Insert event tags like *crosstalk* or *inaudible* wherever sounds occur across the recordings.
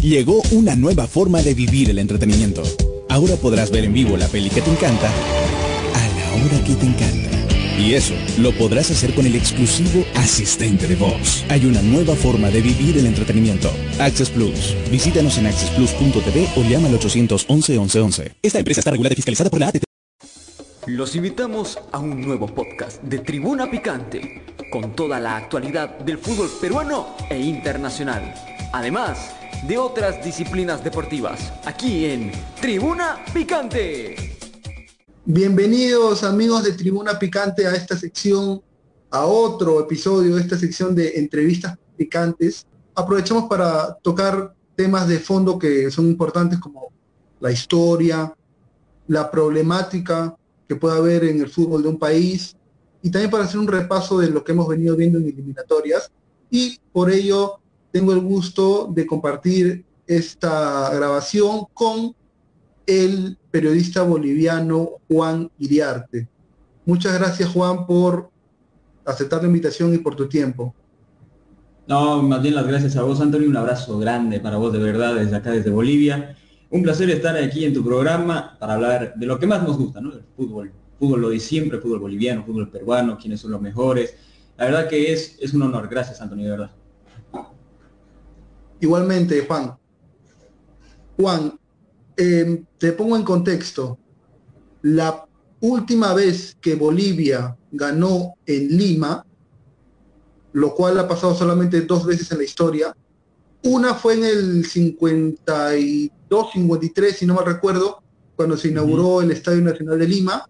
Llegó una nueva forma de vivir el entretenimiento. Ahora podrás ver en vivo la peli que te encanta a la hora que te encanta. Y eso lo podrás hacer con el exclusivo asistente de voz. Hay una nueva forma de vivir el entretenimiento. Access Plus. Visítanos en accessplus.tv o llama al 811 1111. Esta empresa está regulada y fiscalizada por la ATT. Los invitamos a un nuevo podcast de Tribuna Picante, con toda la actualidad del fútbol peruano e internacional. Además de otras disciplinas deportivas, aquí en Tribuna Picante. Bienvenidos amigos de Tribuna Picante a esta sección, a otro episodio de esta sección de entrevistas picantes. Aprovechamos para tocar temas de fondo que son importantes como la historia, la problemática que puede haber en el fútbol de un país y también para hacer un repaso de lo que hemos venido viendo en eliminatorias. Y por ello tengo el gusto de compartir esta grabación con el periodista boliviano Juan Iriarte. Muchas gracias Juan por aceptar la invitación y por tu tiempo. No, más bien las gracias a vos, Antonio. Un abrazo grande para vos de verdad desde acá, desde Bolivia. Un placer estar aquí en tu programa para hablar de lo que más nos gusta, ¿no? El fútbol. Fútbol lo de siempre, fútbol boliviano, fútbol peruano, quiénes son los mejores. La verdad que es, es un honor. Gracias, Antonio, de verdad. Igualmente, Juan. Juan, eh, te pongo en contexto. La última vez que Bolivia ganó en Lima, lo cual ha pasado solamente dos veces en la historia, una fue en el 52, 53, si no me recuerdo, cuando se inauguró el Estadio Nacional de Lima,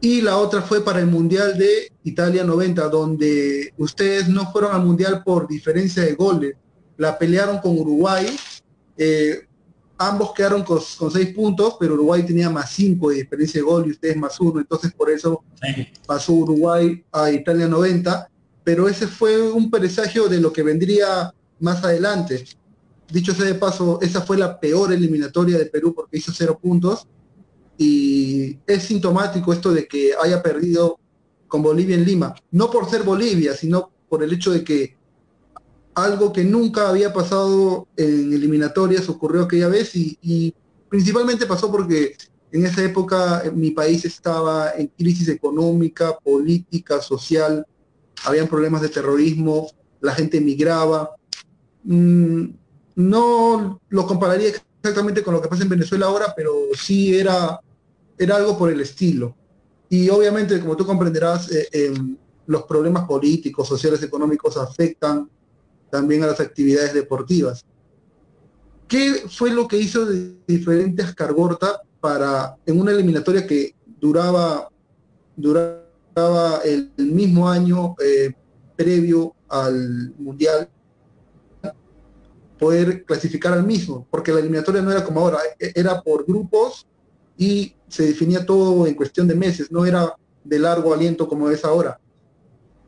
y la otra fue para el Mundial de Italia 90, donde ustedes no fueron al Mundial por diferencia de goles, la pelearon con Uruguay, eh, ambos quedaron con, seis puntos, pero Uruguay tenía más cinco de diferencia de gol y ustedes más uno, entonces por eso pasó Uruguay a Italia 90, pero ese fue un presagio de lo que vendría más adelante. Dicho sea de paso, esa fue la peor eliminatoria de Perú porque hizo cero puntos y es sintomático esto de que haya perdido con Bolivia en Lima, no por ser Bolivia, sino por el hecho de que algo que nunca había pasado en eliminatorias ocurrió aquella vez y, principalmente pasó porque en esa época eh, mi país estaba en crisis económica, política, social, habían problemas de terrorismo, la gente emigraba. Mm, no lo compararía exactamente con lo que pasa en Venezuela ahora, pero sí era, era algo por el estilo. Y obviamente, como tú comprenderás, eh, em, los problemas políticos, sociales, económicos afectan también a las actividades deportivas. ¿Qué fue lo que hizo de diferente Ascargorta para, en una eliminatoria que duraba, duraba el, mismo año eh, previo al Mundial, poder clasificar al mismo? Porque la eliminatoria no era como ahora, e, era por grupos y se definía todo en cuestión de meses, no era de largo aliento como es ahora.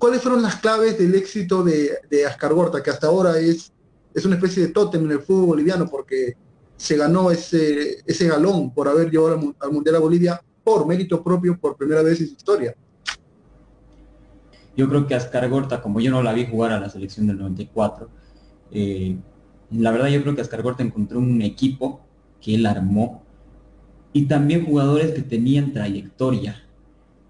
¿Cuáles fueron las claves del éxito de, de Ascargorta, que hasta ahora es, es una especie de tótem en el fútbol boliviano porque se ganó ese, ese galón por haber llevado al, Mundial a Bolivia por mérito propio por primera vez en su historia? Yo creo que Ascargorta, como yo no la vi jugar a la selección del 94, eh, la verdad yo creo que Ascargorta encontró un equipo que él armó y también jugadores que tenían trayectoria.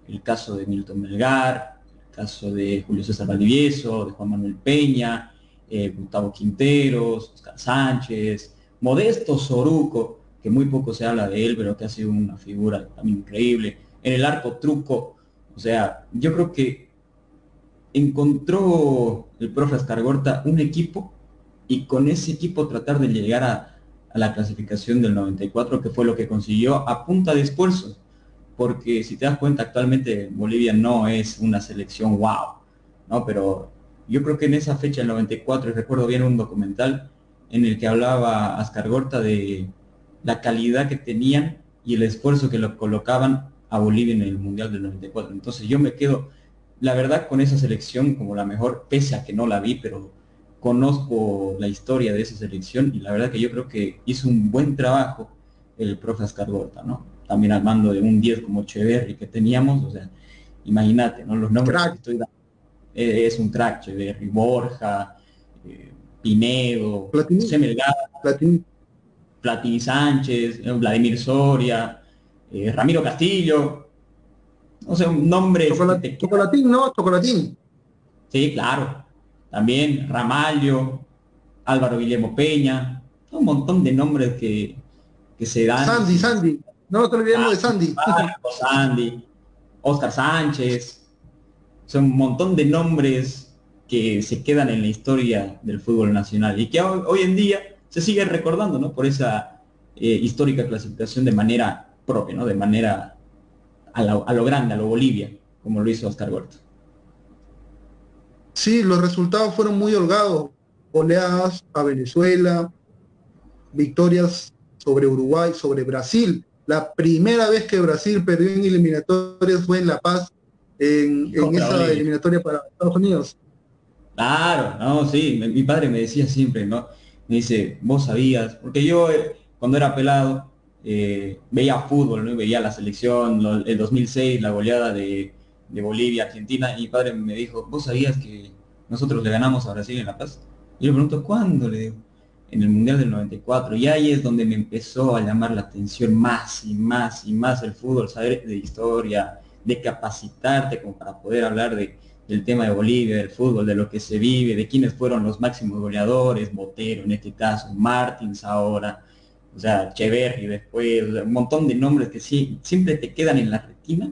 El caso de Milton Melgar, caso de Julio César Valdivieso, de Juan Manuel Peña, eh, Gustavo Quinteros, Oscar Sánchez, Modesto Soruco, que muy poco se habla de él, pero que ha sido una figura también increíble. En el arco truco, o sea, yo creo que encontró el profe Ascargorta un equipo y con ese equipo tratar de llegar a, a la clasificación del 94, que fue lo que consiguió a punta de esfuerzos porque si te das cuenta actualmente Bolivia no es una selección wow, ¿no? Pero yo creo que en esa fecha, el 94, recuerdo bien un documental en el que hablaba Ascar Gorta de la calidad que tenían y el esfuerzo que lo colocaban a Bolivia en el Mundial del 94. Entonces yo me quedo, la verdad, con esa selección como la mejor, pese a que no la vi, pero conozco la historia de esa selección y la verdad que yo creo que hizo un buen trabajo el profe Ascar Gorta, ¿no? También al mando de un 10 como Cheverry que teníamos, o sea, imagínate, ¿no? Los nombres que estoy dando, eh, es un crack, Cheverry, Borja, eh, Pinedo, Platini. Platini. Platini Sánchez, eh, Vladimir Soria, eh, Ramiro Castillo. No sé, un nombre. Chocolatín, ¿no? Chocolatín. Sí, claro. También Ramallo, Álvaro Guillermo Peña, un montón de nombres que, que se dan. Sandy, Sandy. No te olvidemos de Sandy. Sandy, Oscar Sánchez. Son un montón de nombres que se quedan en la historia del fútbol nacional y que hoy, en día se sigue recordando, ¿no? Por esa eh, histórica clasificación de manera propia, ¿no? De manera a, lo grande, a lo Bolivia, como lo hizo Oscar Gorta. Sí, los resultados fueron muy holgados. Oleadas a Venezuela, victorias sobre Uruguay, sobre Brasil. La primera vez que Brasil perdió en eliminatorias fue en La Paz, en, esa eliminatoria para Estados Unidos. Claro, no, sí, mi, padre me decía siempre, ¿no? Me dice, vos sabías, porque yo eh, cuando era pelado eh, veía fútbol, ¿no? Veía la selección, el 2006, la goleada de, de Bolivia, Argentina, y mi padre me dijo, vos sabías que nosotros le ganamos a Brasil en La Paz. Y yo le pregunto, ¿cuándo? Le digo, en el Mundial del 94. Y ahí es donde me empezó a llamar la atención más y más y más el fútbol, saber de historia, de capacitarte como para poder hablar de, del tema de Bolivia, del fútbol, de lo que se vive, de quiénes fueron los máximos goleadores, Botero en este caso, Martins ahora, o sea, Cheverry después, un montón de nombres que sí, siempre te quedan en la retina.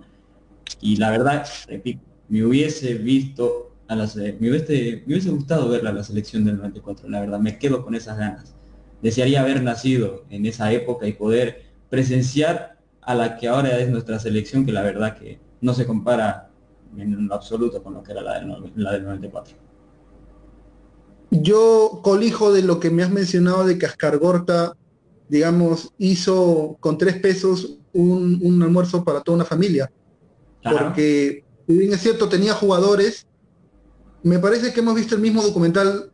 Y la verdad, repito, me hubiese visto a la, me, hubiese, me hubiese gustado verla a la selección del 94, la verdad, me quedo con esas ganas. Desearía haber nacido en esa época y poder presenciar a la que ahora es nuestra selección, que la verdad que no se compara en lo absoluto con lo que era la del, la del 94. Yo colijo de lo que me has mencionado de que Ascargorta, digamos, hizo con tres pesos un, un almuerzo para toda una familia. Porque, bien es cierto, tenía jugadores me parece que hemos visto el mismo documental,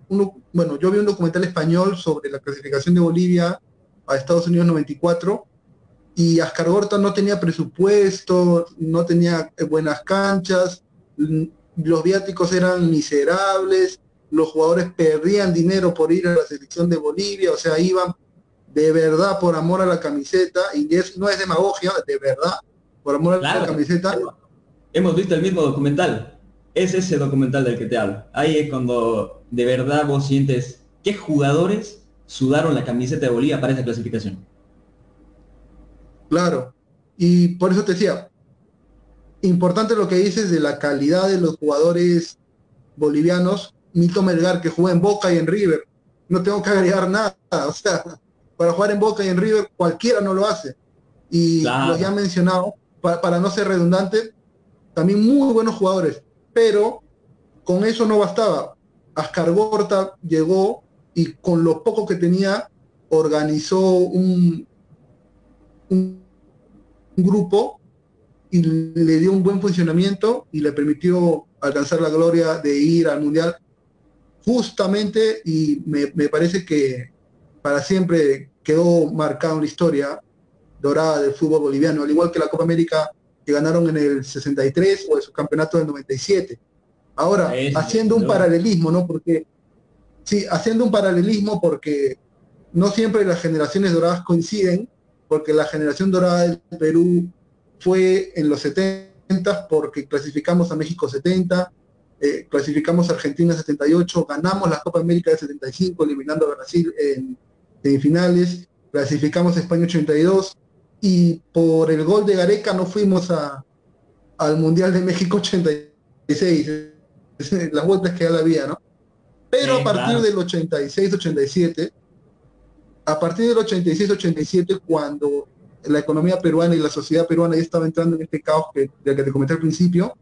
bueno, yo vi un documental español sobre la clasificación de Bolivia a Estados Unidos 94 y Ascar Gorta no tenía presupuesto, no tenía buenas canchas, los viáticos eran miserables, los jugadores perdían dinero por ir a la selección de Bolivia, o sea, iban de verdad por amor a la camiseta, y eso no es demagogia, de verdad, por amor a la camiseta. Hemos visto el mismo documental es ese documental del que te hablo. Ahí es cuando de verdad vos sientes qué jugadores sudaron la camiseta de Bolivia para esa clasificación. Claro, y por eso te decía, importante lo que dices de la calidad de los jugadores bolivianos. Mito Melgar que juega en Boca y en River. No tengo que agregar nada. O sea, para jugar en Boca y en River cualquiera no lo hace. Y lo ya mencionado, para, para no ser redundante, también muy buenos jugadores pero con eso no bastaba. Ascargorta llegó y con lo poco que tenía organizó un, grupo y le dio un buen funcionamiento y le permitió alcanzar la gloria de ir al Mundial justamente y me, me parece que para siempre quedó marcada una historia dorada del fútbol boliviano, al igual que la Copa América que ganaron en el 63 o el subcampeonato del 97. Ahora, haciendo un paralelismo, ¿no? Porque, sí, haciendo un paralelismo porque no siempre las generaciones doradas coinciden, porque la generación dorada del Perú fue en los 70 porque clasificamos a México 70, eh, clasificamos a Argentina 78, ganamos la Copa América de 75 eliminando a Brasil en semifinales, clasificamos a España 82, y por el gol de Gareca no fuimos a, al Mundial de México 86, las vueltas que ya la había, ¿no? Pero a partir del 86-87, a partir del 86-87, cuando la economía peruana y la sociedad peruana ya estaba entrando en este caos que, del que te comenté al principio,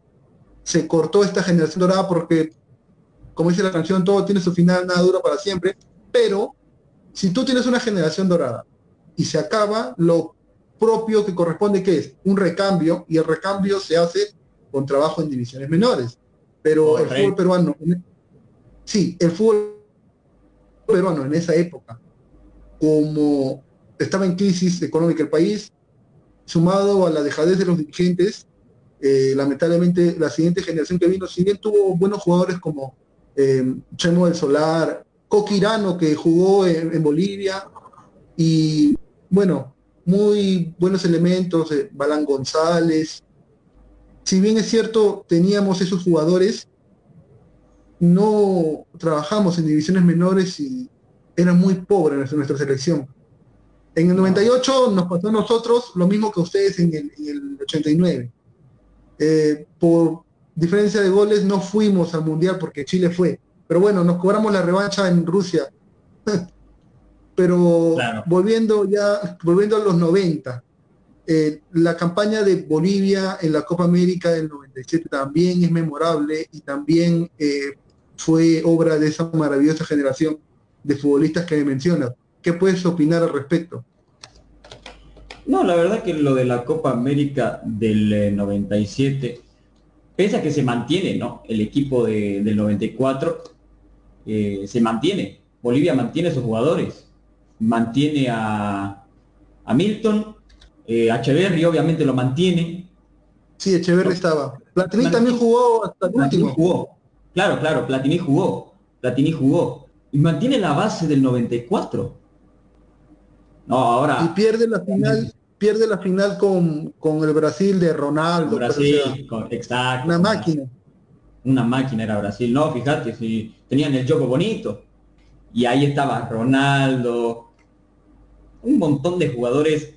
se cortó esta generación dorada porque, como dice la canción, todo tiene su final, nada dura para siempre, pero si tú tienes una generación dorada y se acaba, lo propio que corresponde, que es un recambio, y el recambio se hace con trabajo en divisiones menores. Pero el fútbol peruano, sí, el fútbol peruano en esa época, como estaba en crisis económica el país, sumado a la dejadez de los dirigentes, eh, lamentablemente la siguiente generación que vino, si bien tuvo buenos jugadores como eh, Chemo del Solar, Coquirano que jugó en, Bolivia y bueno, muy buenos elementos, eh, Balán González. Si bien es cierto, teníamos esos jugadores, no trabajamos en divisiones menores y era muy pobre nuestra, nuestra selección. En el 98 nos pasó a nosotros lo mismo que a ustedes en el, 89. Eh, por diferencia de goles no fuimos al Mundial porque Chile fue. Pero bueno, nos cobramos la revancha en Rusia. *laughs* Pero volviendo ya, volviendo a los 90, eh, la campaña de Bolivia en la Copa América del 97 también es memorable y también eh, fue obra de esa maravillosa generación de futbolistas que me mencionas. ¿Qué puedes opinar al respecto? No, la verdad que lo de la Copa América del 97, eh, pese a que se mantiene, ¿no? El equipo del 94 eh, se mantiene. Bolivia mantiene a sus jugadores. Mantiene a, a Milton, eh, Echeverry obviamente lo mantiene. Sí, Echeverry estaba. Platini también jugó hasta el último. Jugó. Claro, claro, Platini jugó. Platini jugó y mantiene la base del 94. No, ahora. Y pierde la final, pierde la final con, el Brasil de Ronaldo. Brasil, exacto. Una máquina. Una máquina era Brasil. No, fíjate, si tenían el juego bonito. Y ahí estaba Ronaldo, un montón de jugadores,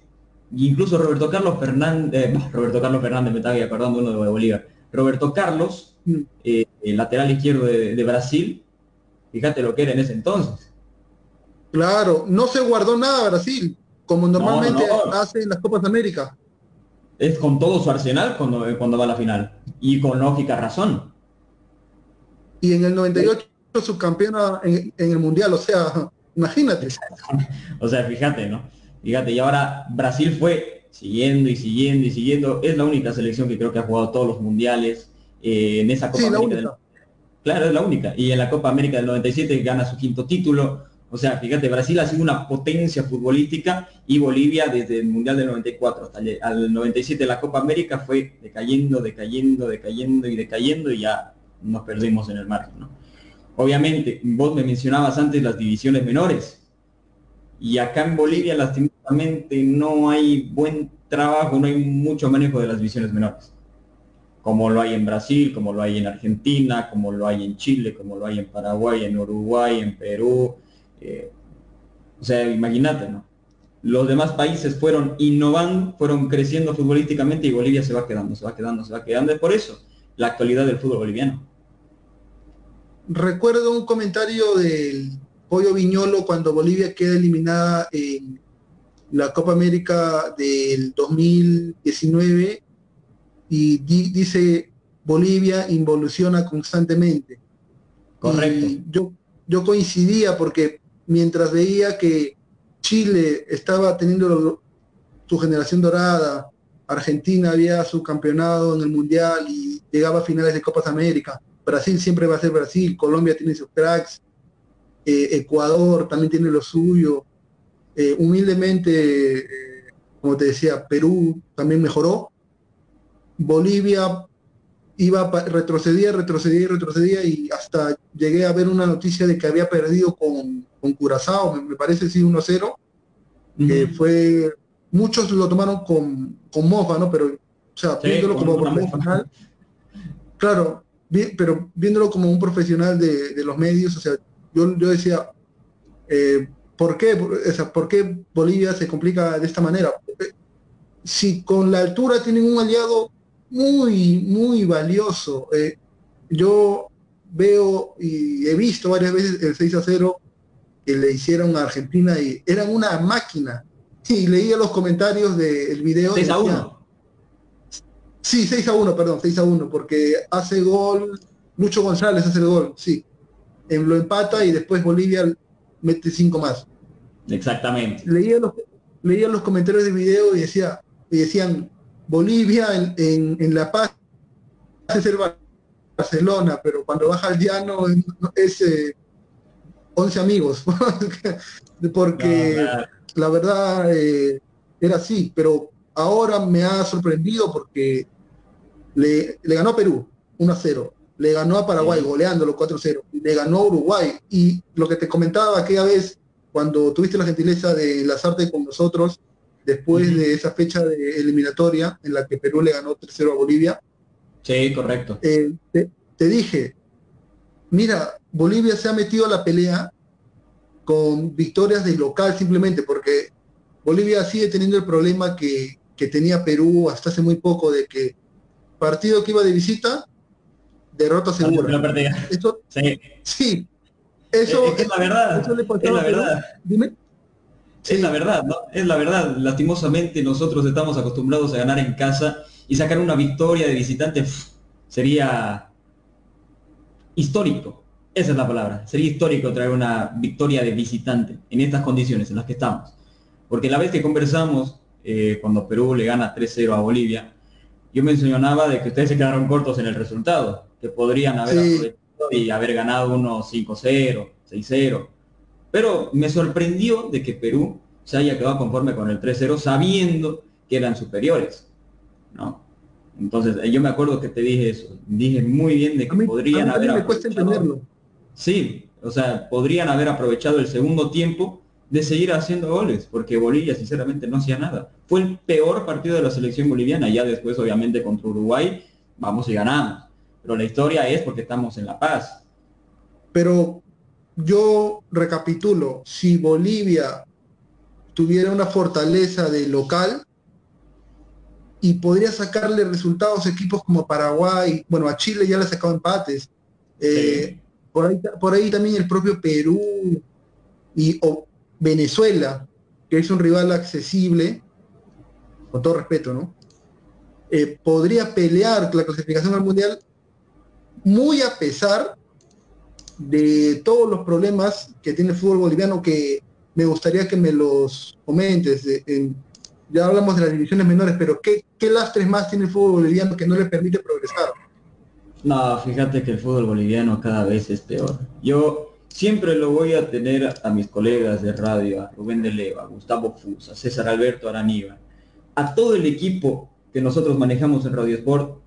incluso Roberto Carlos Fernández, eh, *laughs* Roberto Carlos Fernández, me estaba perdón, uno de Bolívar. Roberto Carlos, mm. eh, el lateral izquierdo de Brasil, Fíjate lo que era en ese entonces. Claro, no se guardó nada Brasil, como normalmente hace en las Copas de América. Es con todo su arsenal cuando, cuando va a la final. Y con lógica razón. Y en el 98 subcampeona en, en el Mundial, o sea, imagínate. *laughs* o sea, fíjate, ¿no? Fíjate, y ahora Brasil fue siguiendo y siguiendo y siguiendo. Es la única selección que creo que ha jugado todos los mundiales eh, en esa Copa América Claro, es la única. Y en la Copa América del 97 gana su quinto título. O sea, fíjate, Brasil ha sido una potencia futbolística y Bolivia desde el Mundial del 94 hasta el 97 la Copa América fue decayendo, decayendo, decayendo y decayendo y ya nos perdimos en el margen. ¿no? Obviamente, vos me mencionabas antes las divisiones menores y acá en Bolivia lastimosamente no hay buen trabajo, no hay mucho manejo de las divisiones menores como lo hay en Brasil, como lo hay en Argentina, como lo hay en Chile, como lo hay en Paraguay, en Uruguay, en Perú. Eh, o sea, imagínate, ¿no? Los demás países fueron innovando, fueron creciendo futbolísticamente y Bolivia se va quedando, se va quedando, se va quedando. Es por eso la actualidad del fútbol boliviano. Recuerdo un comentario del Pollo Viñolo cuando Bolivia queda eliminada en la Copa América del 2019 y dice Bolivia involuciona constantemente. Correcto. yo, yo coincidía porque mientras veía que Chile estaba teniendo su generación dorada, Argentina había su campeonado en el Mundial y llegaba a finales de Copas América, Brasil siempre va a ser Brasil, Colombia tiene sus cracks, eh, Ecuador también tiene lo suyo, eh, humildemente, eh, como te decía, Perú también mejoró, Bolivia iba retrocedía, retrocedía y retrocedía y hasta llegué a ver una noticia de que había perdido con, con Curazao, me, parece sí 1-0, que fue, muchos lo tomaron con, con mofa, ¿no? Pero, o sea, viéndolo como profesional, claro, pero viéndolo como un profesional de, los medios, o sea, yo, yo decía, eh, ¿por qué? O sea, ¿por qué Bolivia se complica de esta manera? Si con la altura tienen un aliado muy, muy valioso. Eh, yo veo y he visto varias veces el 6 a 0 que le hicieron a Argentina y eran una máquina. Y leía los comentarios del video. 6 a 1. Sí, 6 a 1, perdón, 6 a 1, porque hace gol, Lucho González hace el gol, sí. En lo empata y después Bolivia mete 5 más. Exactamente. Leía los, leía los comentarios del video y decía, y decían, Bolivia en, en, La Paz es el Barcelona, pero cuando baja al llano es 11 eh, amigos, *laughs* porque la verdad eh, era así, pero ahora me ha sorprendido porque le, le ganó a Perú 1 a 0 le ganó a Paraguay goleándolo 4-0, le ganó a Uruguay. Y lo que te comentaba aquella vez, cuando tuviste la gentileza de enlazarte con nosotros, después de esa fecha de eliminatoria en la que Perú le ganó 3-0 a Bolivia. Sí, correcto. Eh, te, dije, mira, Bolivia se ha metido a la pelea con victorias de local simplemente, porque Bolivia sigue teniendo el problema que, que tenía Perú hasta hace muy poco, de que partido que iba de visita, derrota segura. Eso, sí. sí. Eso es, la verdad. es la verdad. Dime. Es la verdad, ¿no? Es la verdad. Lastimosamente nosotros estamos acostumbrados a ganar en casa y sacar una victoria de visitante sería histórico. Esa es la palabra. Sería histórico traer una victoria de visitante en estas condiciones en las que estamos. Porque la vez que conversamos, eh, cuando Perú le gana 3-0 a Bolivia, yo mencionaba de que ustedes se quedaron cortos en el resultado, que podrían haber aprovechado y haber ganado unos 5-0, 6-0. Pero me sorprendió de que Perú se haya quedado conforme con el 3-0 sabiendo que eran superiores. ¿no? Entonces, eh, yo me acuerdo que te dije eso. Dije muy bien de que podrían haber aprovechado. Sí, o sea, podrían haber aprovechado el segundo tiempo de seguir haciendo goles, porque Bolivia sinceramente no hacía nada. Fue el peor partido de la selección boliviana, ya después obviamente contra Uruguay vamos y ganamos. Pero la historia es porque estamos en La Paz. Pero yo recapitulo, si Bolivia tuviera una fortaleza de local y podría sacarle resultados a equipos como Paraguay, bueno, a Chile ya le ha sacado empates, eh, por, ahí, por ahí también el propio Perú y o Venezuela, que es un rival accesible, con todo respeto, ¿no? Eh, podría pelear la clasificación al Mundial muy a pesar de todos los problemas que tiene el fútbol boliviano que me gustaría que me los comentes. ya hablamos de las divisiones menores, pero ¿qué, ¿qué lastres más tiene el fútbol boliviano que no le permite progresar? No, fíjate que el fútbol boliviano cada vez es peor. Yo siempre lo voy a tener a mis colegas de radio, a Rubén de Leva, a Gustavo Fusa, César Alberto Araníbal, a todo el equipo que nosotros manejamos en Radio Sport,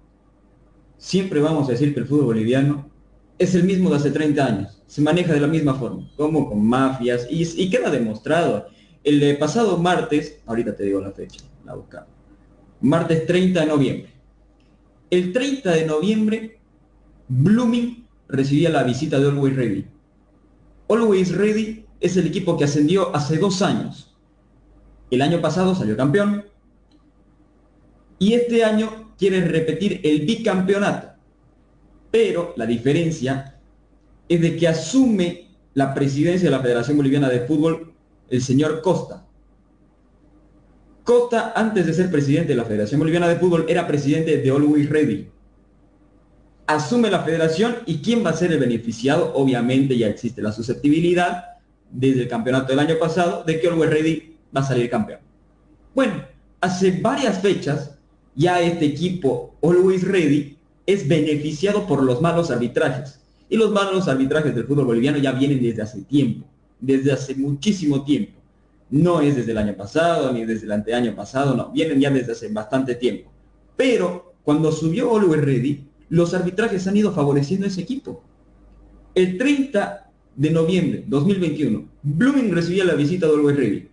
siempre vamos a decir que el fútbol boliviano es el mismo de hace 30 años, se maneja de la misma forma, como con mafias, y, queda demostrado. El pasado martes, ahorita te digo la fecha, la buscamos, martes 30 de noviembre. El 30 de noviembre, Blooming recibía la visita de Always Ready. Always Ready es el equipo que ascendió hace dos años. El año pasado salió campeón. Y este año quiere repetir el bicampeonato. Pero la diferencia es de que asume la presidencia de la Federación Boliviana de Fútbol el señor Costa. Costa, antes de ser presidente de la Federación Boliviana de Fútbol, era presidente de Always Ready. Asume la federación y quién va a ser el beneficiado, obviamente ya existe la susceptibilidad desde el campeonato del año pasado de que Always Ready va a salir campeón. Bueno, hace varias fechas ya este equipo Always Ready es beneficiado por los malos arbitrajes. Y los malos arbitrajes del fútbol boliviano ya vienen desde hace tiempo, desde hace muchísimo tiempo. No es desde el año pasado, ni desde el anteaño pasado, no, vienen ya desde hace bastante tiempo. Pero cuando subió Oliver Ready, los arbitrajes han ido favoreciendo a ese equipo. El 30 de noviembre 2021, Blooming recibía la visita de Oliver Ready.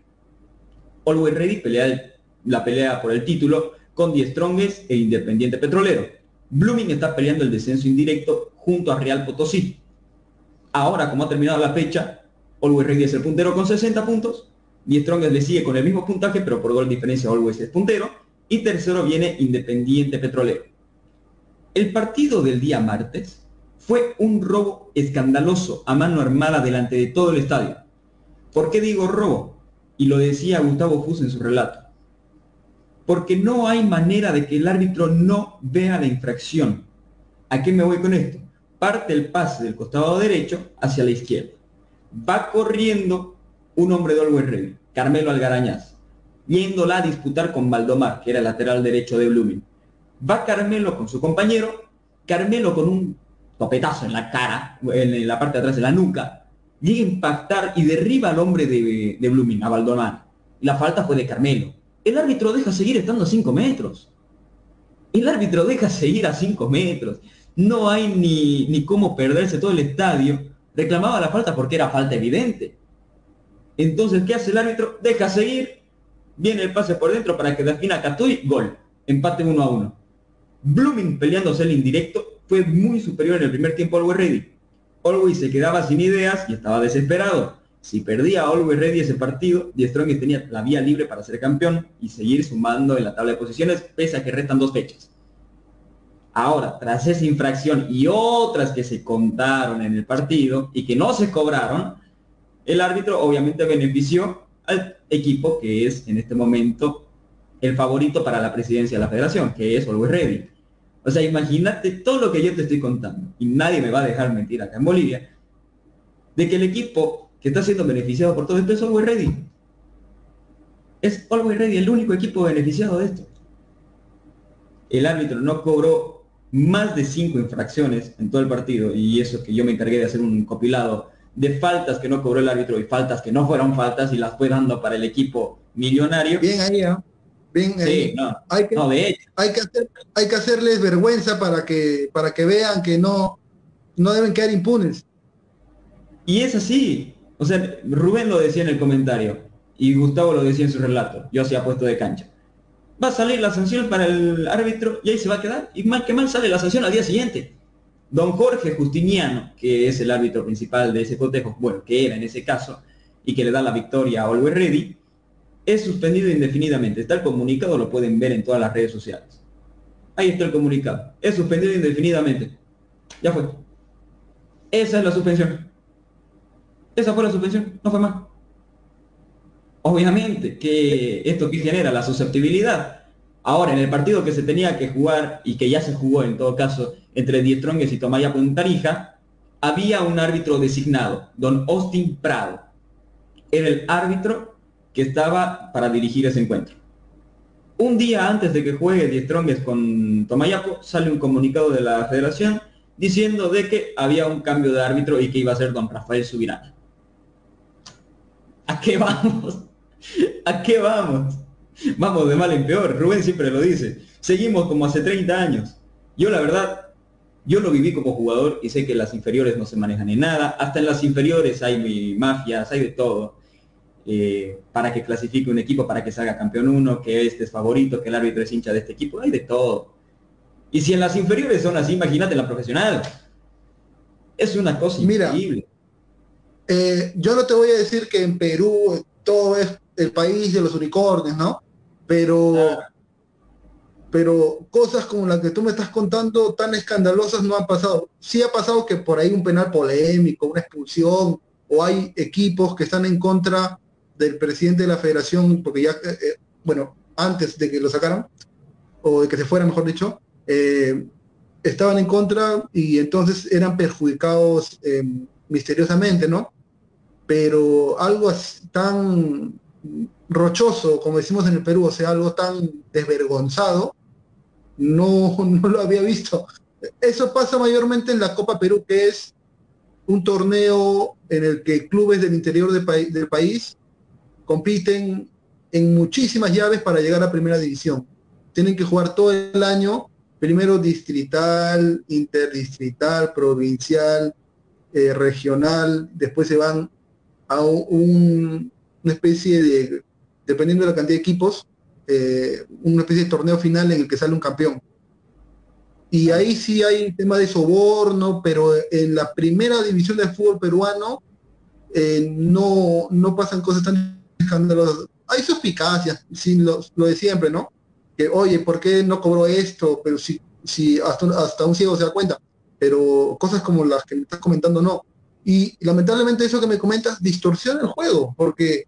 Oliver Ready pelea la pelea por el título con Die Strongest e Independiente Petrolero. Blooming está peleando el descenso indirecto junto a Real Potosí. Ahora, como ha terminado la fecha, Always Ready es el puntero con 60 puntos. Y Strongest le sigue con el mismo puntaje, pero por gol diferencia Always es puntero. Y tercero viene Independiente Petrolero. El partido del día martes fue un robo escandaloso a mano armada delante de todo el estadio. ¿Por qué digo robo? Y lo decía Gustavo Fus en su relato porque no hay manera de que el árbitro no vea la infracción. ¿A qué me voy con esto? Parte el pase del costado derecho hacia la izquierda. Va corriendo un hombre de Always Carmelo Algarañaz, yéndola a disputar con Valdomar, que era lateral derecho de Blooming. Va Carmelo con su compañero, Carmelo con un topetazo en la cara, en la parte de atrás de la nuca, llega a impactar y derriba al hombre de, de Blooming, a Valdomar. La falta fue de Carmelo el árbitro deja seguir estando a 5 metros. El árbitro deja seguir a 5 metros. no hay ni, ni cómo perderse todo el estadio. Reclamaba la falta porque era falta evidente. Entonces, ¿qué hace el árbitro? Deja seguir, viene el pase por dentro para que defina Catuy, gol, empate uno a uno. Blooming peleándose el indirecto fue muy superior en el primer tiempo Ready. Always se quedaba sin ideas y estaba desesperado. Si perdía Always Ready ese partido, Strong tenía la vía libre para ser campeón y seguir sumando en la tabla de posiciones, pese a que restan dos fechas. Ahora, tras esa infracción y otras que se contaron en el partido y que no se cobraron, el árbitro obviamente benefició al equipo que es en este momento el favorito para la presidencia de la federación, que es Always Ready. O sea, imagínate todo lo que yo te estoy contando, y nadie me va a dejar mentir acá en Bolivia, de que el equipo que está siendo beneficiado por todo esto es Always Ready. Es Always Ready el único equipo beneficiado de esto. El árbitro no cobró más de cinco infracciones en todo el partido, y eso que yo me encargué de hacer un compilado de faltas que no cobró el árbitro y faltas que no fueron faltas y las fue dando para el equipo millonario. Bien ahí, sí, no, hay, que, hay, que hacer, hay que hacerles vergüenza para que, para que vean que no, no deben quedar impunes. Y es así. O sea, Rubén lo decía en el comentario y Gustavo lo decía en su relato. Yo ha puesto de cancha. Va a salir la sanción para el árbitro y ahí se va a quedar. Y mal que mal sale la sanción al día siguiente. Don Jorge Justiniano, que es el árbitro principal de ese cotejo, bueno, que era en ese caso, y que le da la victoria a Oliver Ready, es suspendido indefinidamente. Está el comunicado, lo pueden ver en todas las redes sociales. Ahí está el comunicado. Es suspendido indefinidamente. Ya fue. Esa es la suspensión. Esa fue la suspensión, no fue más. Obviamente que esto que genera la susceptibilidad. Ahora, en el partido que se tenía que jugar y que ya se jugó en todo caso entre Diestrongues y Tomaya Puntarija, había un árbitro designado, don Austin Prado. Era el árbitro que estaba para dirigir ese encuentro. Un día antes de que juegue Die Strongest con Tomayapo, sale un comunicado de la federación diciendo de que había un cambio de árbitro y que iba a ser don Rafael Subirán. ¿A qué vamos? ¿A qué vamos? Vamos de mal en peor, Rubén siempre lo dice. Seguimos como hace 30 años. Yo la verdad, yo lo viví como jugador y sé que las inferiores no se manejan en nada. Hasta en las inferiores hay mafias, hay de todo. Eh, para que clasifique un equipo, para que salga campeón uno, que este es favorito, que el árbitro es hincha de este equipo, hay de todo. Y si en las inferiores son así, imagínate en la profesional. Es una cosa increíble. Eh, yo no te voy a decir que en Perú todo es el país de los unicornios, ¿no? Pero, pero cosas como las que tú me estás contando tan escandalosas no han pasado. Sí ha pasado que por ahí un penal polémico, una expulsión, o hay equipos que están en contra del presidente de la federación, porque ya, eh, eh, bueno, antes de que lo sacaran, o de que se fuera, mejor dicho, eh, estaban en contra y entonces eran perjudicados misteriosamente, ¿no? Pero algo tan rochoso, como decimos en el Perú, o sea, algo tan desvergonzado, no, no lo había visto. Eso pasa mayormente en la Copa Perú, que es un torneo en el que clubes del interior del país compiten en muchísimas llaves para llegar a primera división. Tienen que jugar todo el año, primero distrital, interdistrital, provincial, eh, regional, después se van a una especie de, dependiendo de la cantidad de equipos, eh, una especie de torneo final en el que sale un campeón. Y ahí sí hay tema de soborno, pero en la primera división del fútbol peruano eh, no, no pasan cosas tan hay suspicacias, sí, lo, de siempre, ¿no? Que, oye, ¿por qué no cobró esto? Pero si, si hasta, hasta un ciego se da cuenta. Pero cosas como las que me estás comentando, no. Y lamentablemente eso que me comentas distorsiona el juego, porque,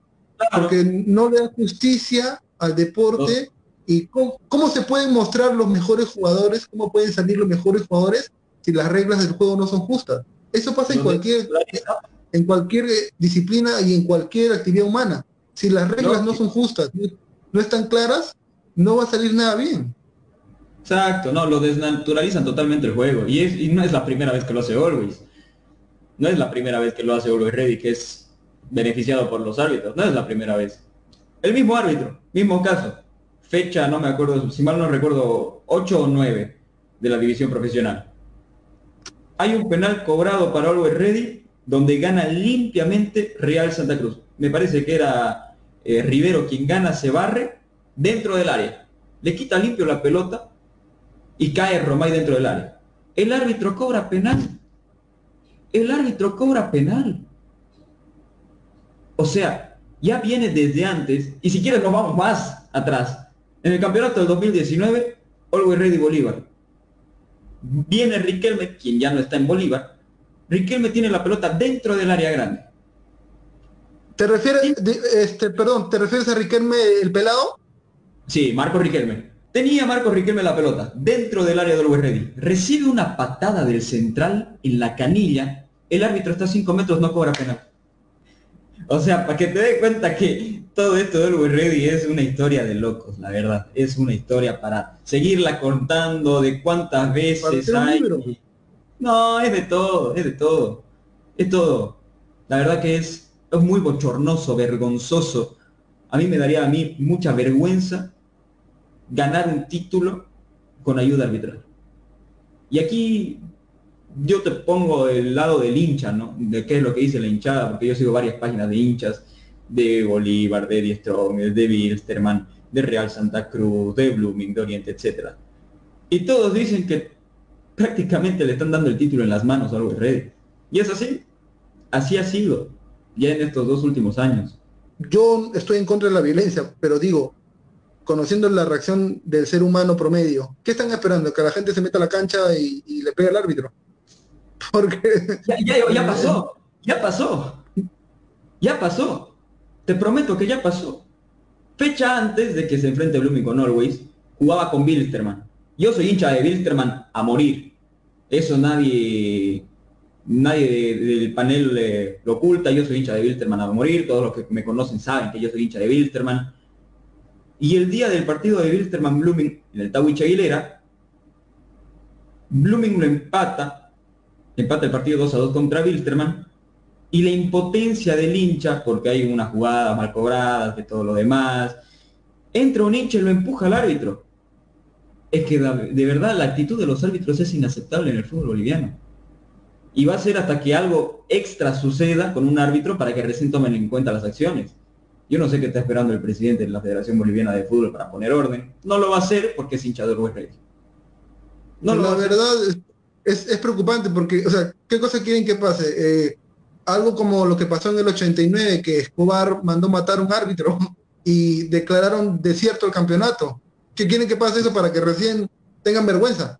porque no le da justicia al deporte. ¿Y cómo, cómo, se pueden mostrar los mejores jugadores? ¿Cómo pueden salir los mejores jugadores si las reglas del juego no son justas? Eso pasa en cualquier, en cualquier disciplina y en cualquier actividad humana. Si las reglas no, son justas, no, están claras, no va a salir nada bien. Exacto, no, lo desnaturalizan totalmente el juego. Y, es, y no es la primera vez que lo hace Always. No es la primera vez que lo hace Always Ready, que es beneficiado por los árbitros. No es la primera vez. El mismo árbitro, mismo caso. Fecha, no me acuerdo, si mal no recuerdo, 8 o 9 de la división profesional. hay un penal cobrado para Always Ready donde gana limpiamente Real Santa Cruz. Me parece que era eh, Rivero quien gana, se barre dentro del área. Le quita limpio la pelota y cae Romay dentro del área. El árbitro cobra penal. El árbitro cobra penal. O sea, ya viene desde antes, y si quieres nos vamos más atrás. En el campeonato del 2019, Always Ready Bolívar. Viene Riquelme, quien ya no está en Bolívar. Riquelme tiene la pelota dentro del área grande. ¿Te refieres, este, perdón, ¿te refieres a Riquelme el pelado? Sí, Marco Riquelme. Tenía Marco Riquelme la pelota dentro del área del Always Ready. Recibe una patada del central en la canilla. El árbitro está a 5 metros, no cobra penal. O sea, para que te des cuenta que todo esto del Always Ready es una historia de locos, la verdad. Es una historia para seguirla contando de cuántas veces hay. No, es de todo, es de todo. Es todo. La verdad que es, es muy bochornoso, vergonzoso. A mí me daría a mí mucha vergüenza ganar un título con ayuda arbitral. Y aquí yo te pongo el lado del hincha, ¿no? De qué es lo que dice la hinchada, porque yo sigo varias páginas de hinchas de Bolívar, de Die Strong, de Wilstermann, de Real Santa Cruz, de Blooming, de Oriente, etc. Y todos dicen que prácticamente le están dando el título en las manos a Always Ready. Y es así. Así ha sido ya en estos dos últimos años. Yo estoy en contra de la violencia, pero digo, conociendo la reacción del ser humano promedio, ¿qué están esperando? ¿Que la gente se meta a la cancha y le pegue al árbitro? *laughs* Porque... Ya, pasó, ya pasó, ya pasó. Te prometo que ya pasó. Fecha antes de que se enfrente Blooming con Always, jugaba con Bilsterman. Yo soy hincha de Bilsterman a morir. Eso nadie, nadie del panel lo oculta. Yo soy hincha de Bilsterman a morir. Todos los que me conocen saben que yo soy hincha de Bilsterman. Y el día del partido de Bilsterman Blooming en el Tawich Aguilera, Blooming lo empata empata el partido 2 a 2 contra Wilstermann, y la impotencia del hincha, porque hay una jugada mal cobrada, de todo lo demás, entra un hincha y lo empuja al árbitro. Es que de verdad la actitud de los árbitros es inaceptable en el fútbol boliviano. Y va a ser hasta que algo extra suceda con un árbitro para que recién tomen en cuenta las acciones. Yo no sé qué está esperando el presidente de la Federación Boliviana de Fútbol para poner orden. No lo va a hacer porque es hinchador del No, la verdad, es, preocupante porque, o sea, ¿qué cosa quieren que pase? Eh, algo como lo que pasó en el 89, que Escobar mandó matar a un árbitro *laughs* y declararon desierto el campeonato. ¿Qué quieren que pase eso para que recién tengan vergüenza?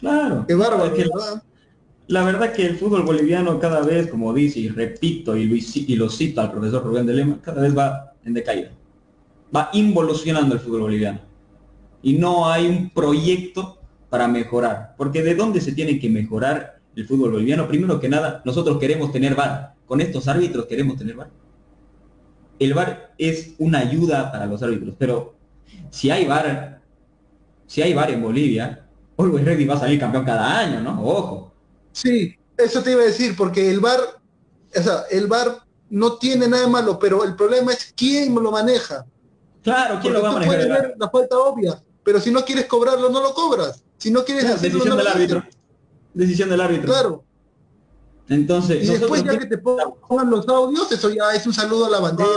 Claro. Qué bárbaro, La verdad que el fútbol boliviano cada vez, como dice y repito y lo, y lo cito al profesor Rubén de Lema, cada vez va en decaída. Va involucionando el fútbol boliviano. Y no hay un proyecto para mejorar. Porque ¿de dónde se tiene que mejorar el fútbol boliviano? Primero que nada, nosotros queremos tener VAR. Con estos árbitros queremos tener VAR. El VAR es una ayuda para los árbitros, pero si hay VAR, si hay VAR en Bolivia, Always Ready va a salir campeón cada año, ¿no? Ojo. Sí, eso te iba a decir, porque el VAR, o sea, el VAR no tiene nada malo, pero el problema es quién lo maneja. Claro, ¿quién lo va a manejar? Puedes ver la falta obvia, pero si no quieres cobrarlo, no lo cobras. Si no quieres hacerlo, decisión del árbitro. Decisión del árbitro. Claro. Entonces, y después ya que te pongan los audios, eso ya es un saludo a la bandera.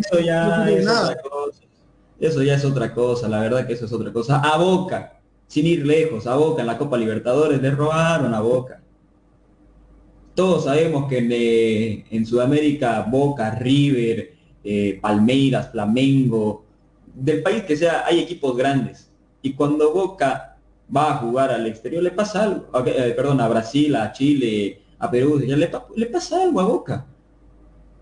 eso ya, es otra cosa. Eso ya es otra cosa, la verdad que eso es otra cosa. A Boca, sin ir lejos, a Boca en la Copa Libertadores le robaron a Boca. Todos sabemos que en, Sudamérica, Boca, River, eh, Palmeiras, Flamengo, del país que sea, hay equipos grandes. Y cuando Boca va a jugar al exterior, le pasa algo, eh, perdón, a Brasil, a Chile, a Perú, le, le pasa algo a Boca.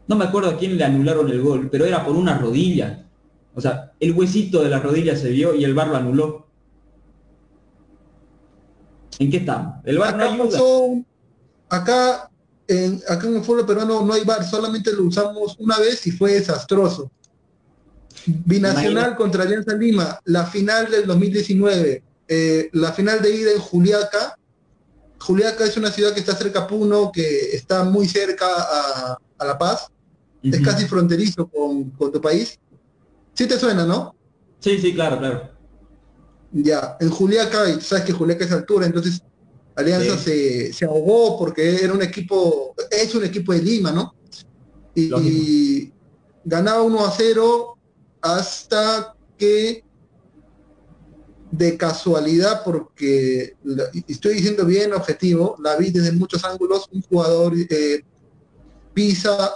No me acuerdo a quién le anularon el gol, pero era por una rodilla. O sea, el huesito de la rodilla se vio y el bar lo anuló. ¿En qué estamos? El bar no ayuda. Acá, en, acá en el fútbol peruano no hay bar, solamente lo usamos una vez y fue desastroso. Binacional contra Alianza Lima, la final del 2019, eh, la final de ida en Juliaca. Juliaca es una ciudad que está cerca a Puno, que está muy cerca a, La Paz, es casi fronterizo con, tu país. Sí te suena, ¿no? Sí, sí, claro, claro. Ya, en Juliaca, y sabes que Juliaca es altura, entonces Alianza se, se, ahogó porque era un equipo, es un equipo de Lima, ¿no? Y, ganaba 1 a 0 hasta que de casualidad, porque estoy diciendo bien objetivo, la vi desde muchos ángulos, un jugador eh, pisa,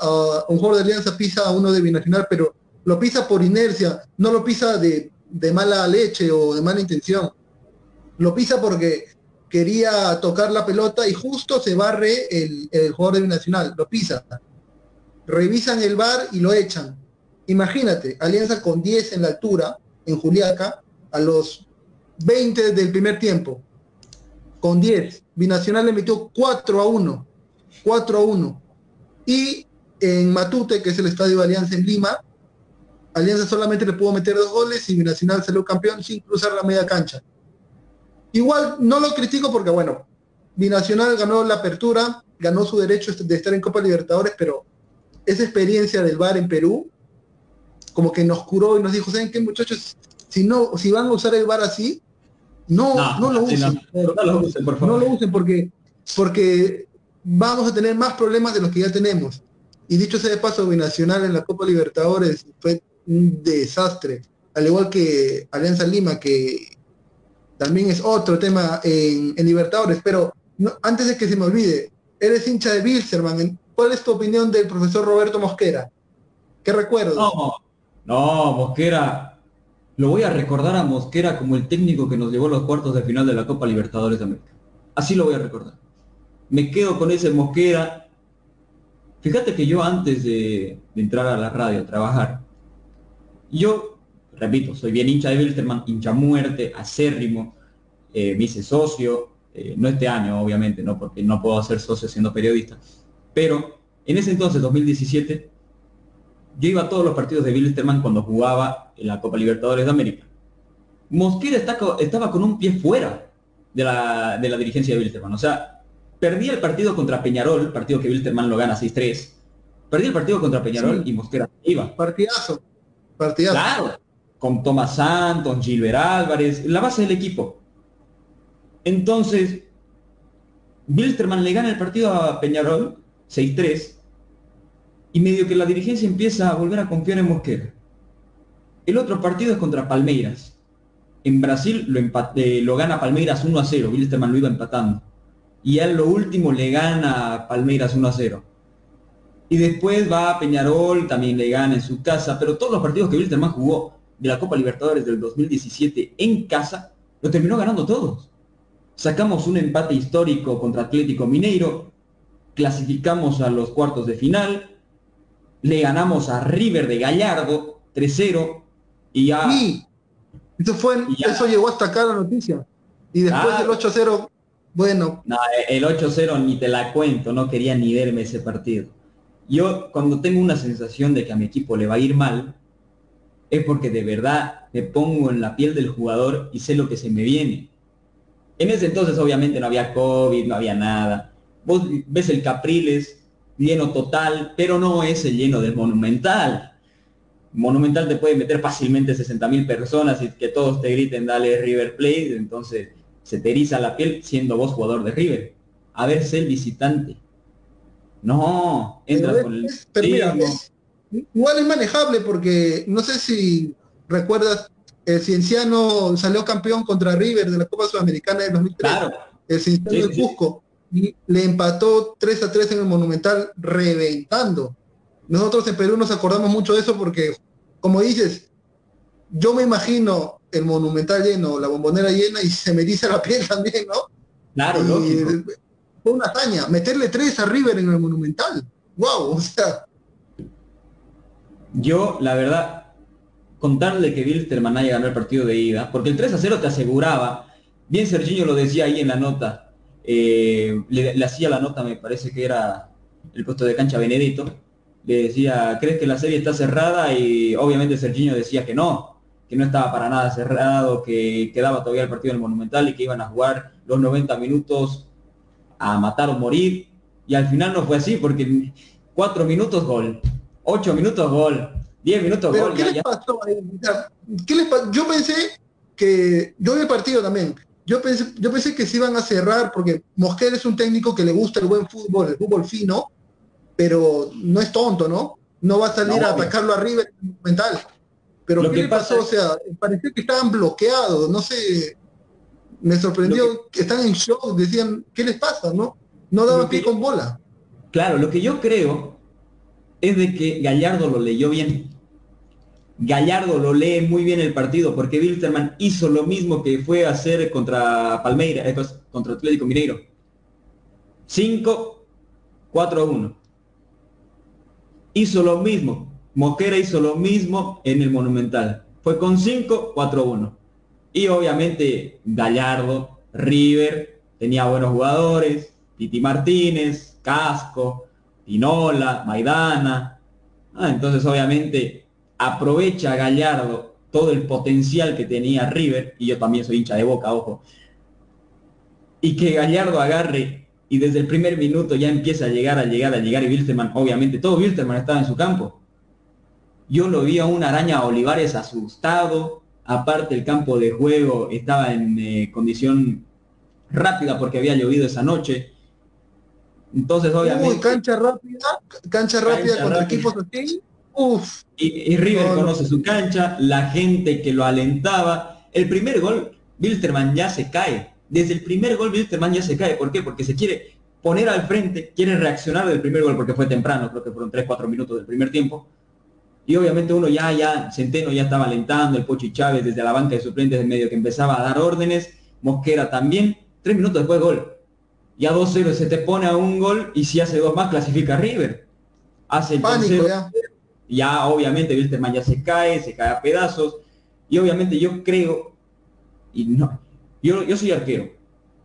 un jugador de Alianza pisa a uno de Binacional, pero lo pisa por inercia, no lo pisa de, de mala leche o de mala intención. Lo pisa porque quería tocar la pelota y justo se barre el, jugador de Binacional, lo pisa. Revisan el bar y lo echan. Imagínate, Alianza con 10 en la altura, en Juliaca, a los 20 del primer tiempo, con 10. Binacional le metió 4 a 1. 4 a 1. Y en Matute, que es el estadio de Alianza en Lima, Alianza solamente le pudo meter dos goles y Binacional salió campeón sin cruzar la media cancha. Igual no lo critico porque, bueno, Binacional ganó la apertura, ganó su derecho de estar en Copa Libertadores, pero esa experiencia del VAR en Perú, como que nos curó y nos dijo, ¿saben qué muchachos? Si no, si van a usar el VAR así, no, no, lo usen. No, lo usen, por favor. No lo usen porque, porque vamos a tener más problemas de los que ya tenemos. Y dicho sea de paso, Binacional en la Copa Libertadores fue un desastre, al igual que Alianza Lima, que también es otro tema en, Libertadores, pero antes de que se me olvide, eres hincha de Bilsterman, ¿cuál es tu opinión del profesor Roberto Mosquera? ¿Qué recuerdo? No, no, Mosquera, lo voy a recordar a Mosquera como el técnico que nos llevó a los cuartos de final de la Copa Libertadores de América. Así lo voy a recordar. Me quedo con ese Mosquera. Fíjate que yo antes de, de entrar a la radio a trabajar, yo, repito, soy bien hincha de Wilterman, hincha muerte, acérrimo, eh, me hice socio, eh, no este año obviamente, no porque no puedo ser socio siendo periodista, pero en ese entonces, 2017, yo iba a todos los partidos de Wilterman cuando jugaba en la Copa Libertadores de América. Mosquera estaba con un pie fuera de la, dirigencia de Wilterman. O sea, perdí el partido contra Peñarol, partido que Wilterman lo gana 6-3. Perdí el partido contra Peñarol y Mosquera iba. Partidazo. Claro, con Tomás Santos, Gilbert Álvarez, la base del equipo. Entonces, Wilterman le gana el partido a Peñarol, 6-3, y medio que la dirigencia empieza a volver a confiar en Mosquera. El otro partido es contra Palmeiras. En Brasil lo, eh, lo gana Palmeiras 1 0, Wilterman lo iba empatando. Y a lo último le gana Palmeiras 1 0. Y después va a Peñarol, también le gana en su casa, pero todos los partidos que Wilterman jugó de la Copa Libertadores del 2017 en casa, lo terminó ganando todos. Sacamos un empate histórico contra Atlético Mineiro, clasificamos a los cuartos de final, le ganamos a River de Gallardo 3-0 y ya... Sí, eso, fue, eso llegó hasta acá la noticia. Y después del 8-0, bueno. No, el 8-0 ni te la cuento, no quería ni verme ese partido. Yo cuando tengo una sensación de que a mi equipo le va a ir mal, es porque de verdad me pongo en la piel del jugador y sé lo que se me viene. En ese entonces obviamente no había COVID, no había nada. Vos ves el Capriles lleno total, pero no es el lleno del Monumental. Monumental te puede meter fácilmente 60 mil personas y que todos te griten dale River Plate, entonces se te eriza la piel siendo vos jugador de River. A ver, sé el visitante. No, entra con el... igual es manejable porque no sé si recuerdas, el Cienciano salió campeón contra River de la Copa Sudamericana de 2003. El Cienciano de Cusco. Y le empató 3 a 3 en el Monumental, reventando. Nosotros en Perú nos acordamos mucho de eso porque, como dices, yo me imagino el Monumental lleno, la bombonera llena y se me dice la piel *laughs* también, ¿no? Claro, fue una hazaña. Meterle tres a River en el Monumental. ¡Wow! O sea. Yo, la verdad, contarle que Wilstermann haya ganado el partido de ida, porque el 3 a 0 te aseguraba, bien Serginho lo decía ahí en la nota, eh, le, hacía la nota, me parece que era el puesto de cancha Benedito, le decía, ¿crees que la serie está cerrada? Y obviamente Serginho decía que no, que no estaba para nada cerrado, que quedaba todavía el partido en el Monumental y que iban a jugar los 90 minutos a matar o morir. Y al final no fue así, porque cuatro minutos gol, ocho minutos gol, diez minutos gol. ¿qué les pasó ahí? Yo pensé que, yo vi el partido también, yo pensé, yo pensé que se iban a cerrar porque Mosquera es un técnico que le gusta el buen fútbol, el fútbol fino, pero no es tonto, ¿no? No va a salir a atacarlo arriba mental. Pero Lo ¿qué que pasó? O sea, parecía que estaban bloqueados, no sé. Me sorprendió que... están en shock, decían, ¿qué les pasa? ¿No? No daba pie con bola. Claro, lo que yo creo es de que Gallardo lo leyó bien. Gallardo lo lee muy bien el partido porque Wilterman hizo lo mismo que fue a hacer contra Palmeira, eh, contra Atlético Mineiro. 5, 4 1 hizo lo mismo. Mosquera hizo lo mismo en el Monumental. Fue con 5, 4-1. Y obviamente Gallardo, River, tenía buenos jugadores, Titi Martínez, Casco, Pinola, Maidana. Ah, entonces obviamente aprovecha Gallardo todo el potencial que tenía River, y yo también soy hincha de boca, ojo, y que Gallardo agarre y desde el primer minuto ya empieza a llegar, a llegar, a llegar y Wilterman, obviamente todo Wilterman estaba en su campo. Yo lo vi a una araña Olivares asustado, aparte el campo de juego estaba en eh, condición rápida porque había llovido esa noche. Entonces, obviamente. cancha rápida, cancha rápida contra equipos así. Uf. Y, River conoce su cancha, la gente que lo alentaba. El primer gol, Wilterman ya se cae desde el primer gol Wilterman ya se cae. ¿Por qué? Porque se quiere poner al frente, quiere reaccionar del primer gol porque fue temprano, creo que fueron 3-4 minutos del primer tiempo. Y obviamente uno ya, ya, Centeno ya estaba alentando, el Pochi Chávez desde la banca de suplentes de medio que empezaba a dar órdenes, Mosquera también, tres minutos después gol. Ya 2-0 se te pone a un gol y si hace dos más clasifica River. Hace el Pánico, ya. ya obviamente Wilterman ya se cae, se cae a pedazos. Y obviamente yo creo, y no, yo, soy arquero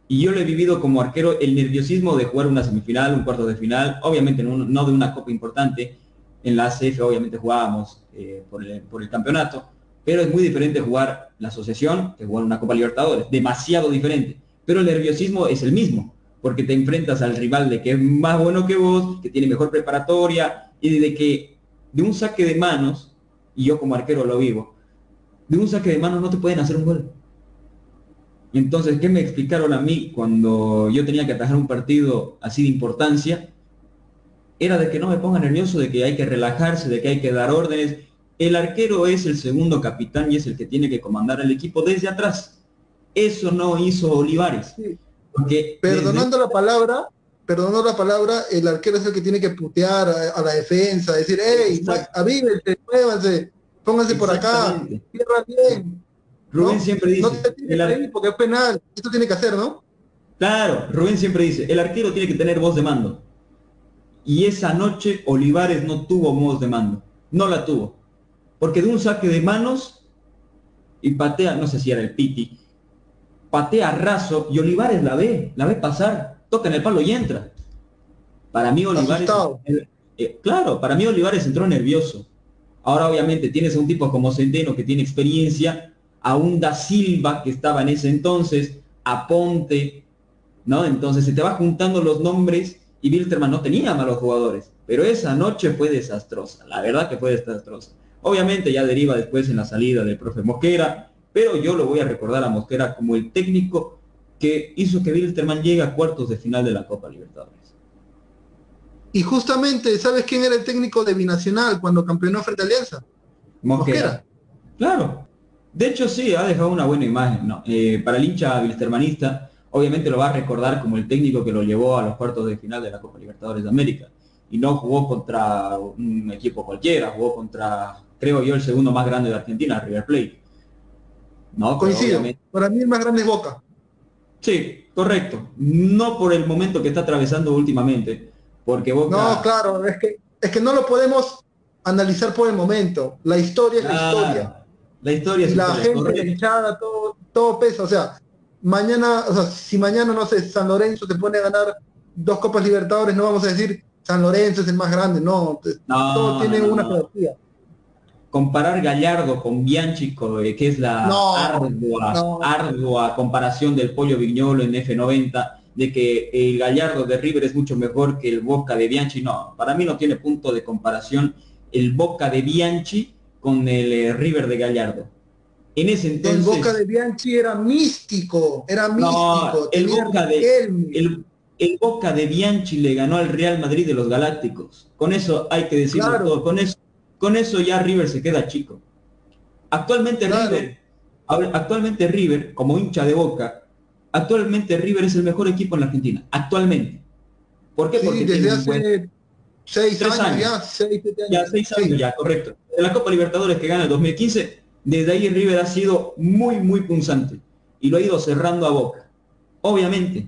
y yo lo he vivido como arquero el nerviosismo de jugar una semifinal, un cuarto de final, obviamente no, de una copa importante. En la ACF obviamente jugábamos eh, por, el, campeonato, pero es muy diferente jugar la asociación que jugar una Copa Libertadores, demasiado diferente. Pero el nerviosismo es el mismo, porque te enfrentas al rival de que es más bueno que vos, que tiene mejor preparatoria, y de que de un saque de manos, y yo como arquero lo vivo, de un saque de manos no te pueden hacer un gol. Entonces, ¿qué me explicaron a mí cuando yo tenía que atajar un partido así de importancia? Era de que no me ponga nervioso, de que hay que relajarse, de que hay que dar órdenes. El arquero es el segundo capitán y es el que tiene que comandar el equipo desde atrás. Eso no hizo Olivares. Perdonando la palabra, perdonando la palabra, el arquero es el que tiene que putear a, la defensa, decir, hey, avívense, muévanse, pónganse por acá, cierra bien, Rubén siempre dice. el porque es penal. Esto tiene que hacer, ¿no? Claro, Rubén siempre dice, el arquero tiene que tener voz de mando. Y esa noche Olivares no tuvo voz de mando. No la tuvo. Porque de un saque de manos y patea, no sé si era el Piti, patea raso y Olivares la ve, la ve pasar, toca en el palo y entra. Para mí Olivares... Eh, claro, para mí Olivares entró nervioso. Ahora obviamente tienes a un tipo como Centeno que tiene experiencia a un Da Silva que estaba en ese entonces, a Ponte, ¿no? Entonces se te va juntando los nombres y Wilterman no tenía malos jugadores, pero esa noche fue desastrosa, la verdad que fue desastrosa. Obviamente ya deriva después en la salida del profe Mosquera, pero yo lo voy a recordar a Mosquera como el técnico que hizo que Wilterman llegue a cuartos de final de la Copa Libertadores. Y justamente, ¿sabes quién era el técnico de Binacional cuando campeonó frente a Alianza? Mosquera. Claro, de hecho, sí, ha dejado una buena imagen. Eh, para el hincha bilstermanista, obviamente lo va a recordar como el técnico que lo llevó a los cuartos de final de la Copa Libertadores de América. Y no jugó contra un equipo cualquiera, jugó contra, creo yo, el segundo más grande de Argentina, River Plate. No, coincido. Para mí el más grande es Boca. Sí, correcto. No por el momento que está atravesando últimamente, porque Boca... No, claro, es que, es que no lo podemos analizar por el momento. La historia es la historia. La historia es La gente, hinchada, todo, todo pesa. O sea, mañana, o sea, si mañana, no sé, San Lorenzo te pone a ganar dos Copas Libertadores, no vamos a decir San Lorenzo es el más grande, no. todo tiene una jerarquía. Comparar Gallardo con Bianchi, eh, que es la ardua, ardua comparación del pollo Viñolo en F90, de que el Gallardo de River es mucho mejor que el Boca de Bianchi, no, para mí no tiene punto de comparación el Boca de Bianchi con el eh, River de Gallardo. En ese entonces... El Boca de Bianchi era místico, era místico. el Boca, de, el, Boca de Bianchi le ganó al Real Madrid de los Galácticos. Con eso hay que decirlo todo. Con eso, con eso ya River se queda chico. Actualmente River, actualmente River, como hincha de Boca, actualmente River es el mejor equipo en la Argentina. Actualmente. ¿Por qué? Porque desde hace seis años, ya, seis, años. Ya, seis años ya, correcto. En la Copa Libertadores que gana el 2015, desde ahí River ha sido muy, muy punzante y lo ha ido cerrando a boca. Obviamente,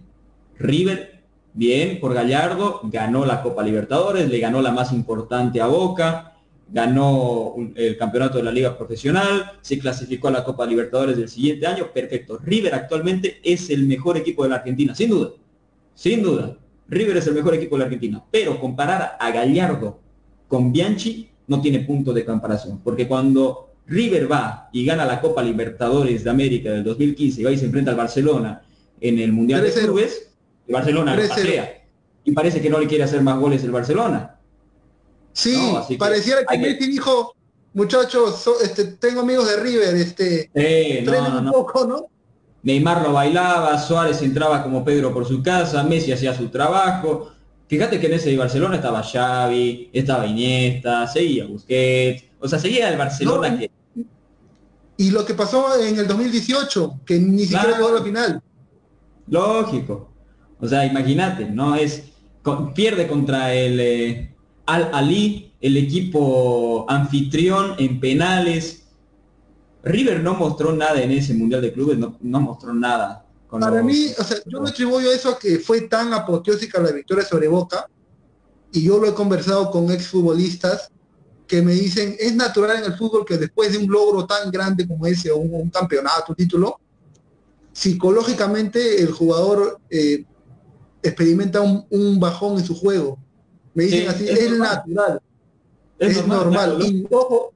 River, bien por Gallardo, ganó la Copa Libertadores, le ganó la más importante a Boca, ganó el campeonato de la Liga Profesional, se clasificó a la Copa Libertadores del siguiente año, perfecto. River actualmente es el mejor equipo de la Argentina, sin duda, sin duda. River es el mejor equipo de la Argentina, pero comparar a Gallardo con Bianchi no tiene punto de comparación, porque cuando River va y gana la Copa Libertadores de América del 2015 y va y se enfrenta al Barcelona en el Mundial de Clubes, el Barcelona lo pasea. Y parece que no le quiere hacer más goles el Barcelona. Sí, pareciera que, Messi dijo, muchachos, este, tengo amigos de River, este, eh, un poco, ¿no? Neymar lo bailaba, Suárez entraba como Pedro por su casa, Messi hacía su trabajo. Fíjate que en ese Barcelona estaba Xavi, estaba Iniesta, seguía Busquets, o sea, seguía el Barcelona que... Y lo que pasó en el 2018, que ni siquiera llegó a la final. Lógico. O sea, imagínate, ¿no? Es pierde contra el eh, Al Ali, el equipo anfitrión en penales. River no mostró nada en ese Mundial de Clubes, no, mostró nada. Para mí, o sea, yo me atribuyo a eso que fue tan apoteósica la victoria sobre Boca, y yo lo he conversado con exfutbolistas, que me dicen, es natural en el fútbol que después de un logro tan grande como ese, o un, campeonato, un título, psicológicamente el jugador eh, experimenta un, bajón en su juego. Me dicen así, es, natural, es, normal. Y ojo,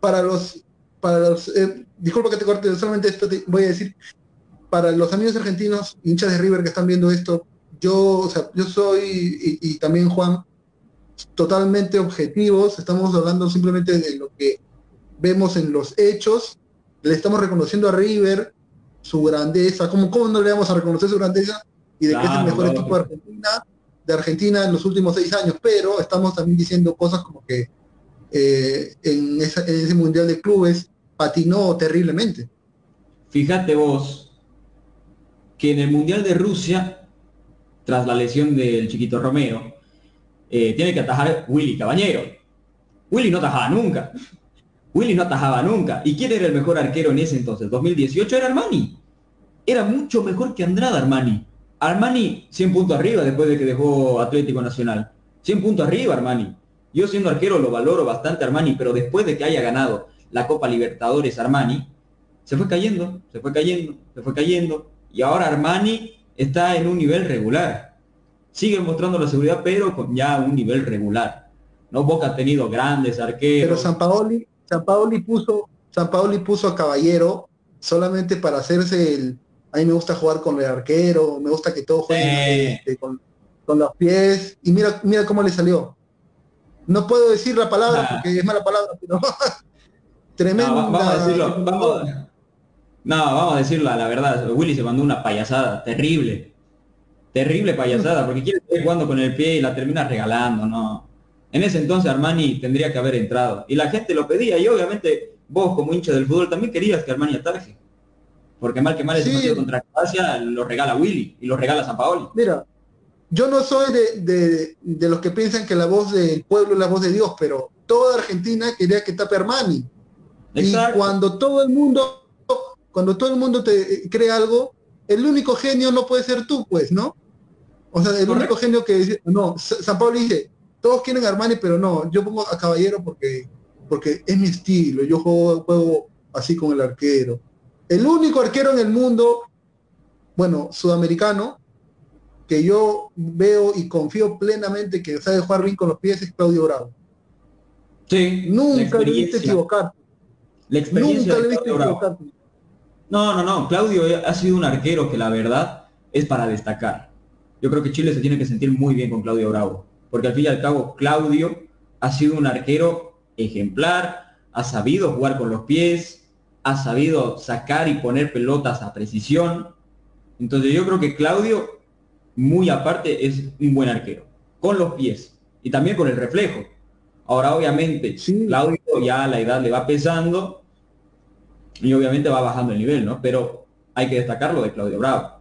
para los, para los, eh, disculpa que te corte, solamente esto te voy a decir, para los amigos argentinos, hinchas de River que están viendo esto, yo, o sea, yo soy, y también Juan, totalmente objetivos, estamos hablando simplemente de lo que vemos en los hechos, le estamos reconociendo a River su grandeza, ¿cómo, cómo no le vamos a reconocer su grandeza? Y de que es el mejor equipo de Argentina, de Argentina en los últimos seis años, pero estamos también diciendo cosas como que eh, en, ese Mundial de Clubes patinó terriblemente. Fíjate vos que en el Mundial de Rusia, tras la lesión del chiquito Romero, eh, tiene que atajar Willy Cabañero. Willy no atajaba nunca. Willy no atajaba nunca. ¿Y quién era el mejor arquero en ese entonces? 2018 era Armani. Era mucho mejor que Andrada Armani. Armani 100 puntos arriba después de que dejó Atlético Nacional. 100 puntos arriba Armani. Yo siendo arquero lo valoro bastante Armani, pero después de que haya ganado la Copa Libertadores Armani, se fue cayendo, se fue cayendo, se fue cayendo. Y ahora Armani está en un nivel regular sigue mostrando la seguridad, pero con ya un nivel regular. ¿no? Boca ha tenido grandes arqueros. Pero San Paoli, puso, San Paoli puso a Caballero solamente para hacerse el. A mí me gusta jugar con el arquero, me gusta que todo juegue este, con, los pies. Y mira, mira cómo le salió. No puedo decir la palabra porque es mala palabra, pero *laughs* tremendo. No, vamos a decirlo, vamos, no, vamos a decirlo la verdad. Willy se mandó una payasada terrible terrible payasada, porque quiere seguir jugando con el pie y la termina regalando, ¿no? En ese entonces Armani tendría que haber entrado. Y la gente lo pedía, y obviamente vos como hincha del fútbol también querías que Armani ataje. Porque mal que mal ese partido contra Croacia lo regala Willy y lo regala San Paoli. Mira, yo no soy de, los que piensan que la voz del pueblo es la voz de Dios, pero toda Argentina quería que tape Armani. Y cuando todo el mundo, cuando todo el mundo te cree algo, el único genio no puede ser tú, pues, ¿no? O sea, el único genio que dice, no, San Pablo dice, todos quieren Armani, pero no, yo pongo a Caballero porque, porque es mi estilo, yo juego, juego así con el arquero. El único arquero en el mundo, bueno, sudamericano, que yo veo y confío plenamente que sabe jugar bien con los pies es Claudio Bravo. Sí. Nunca le viste equivocarte. La experiencia Nunca le viste equivocarte. No, no, no. Claudio ha sido un arquero que la verdad es para destacar. Yo creo que Chile se tiene que sentir muy bien con Claudio Bravo, porque al fin y al cabo Claudio ha sido un arquero ejemplar, ha sabido jugar con los pies, ha sabido sacar y poner pelotas a precisión. Entonces yo creo que Claudio, muy aparte, es un buen arquero, con los pies y también con el reflejo. Ahora obviamente Claudio ya la edad le va pesando y obviamente va bajando el nivel, ¿no? Pero hay que destacar lo de Claudio Bravo.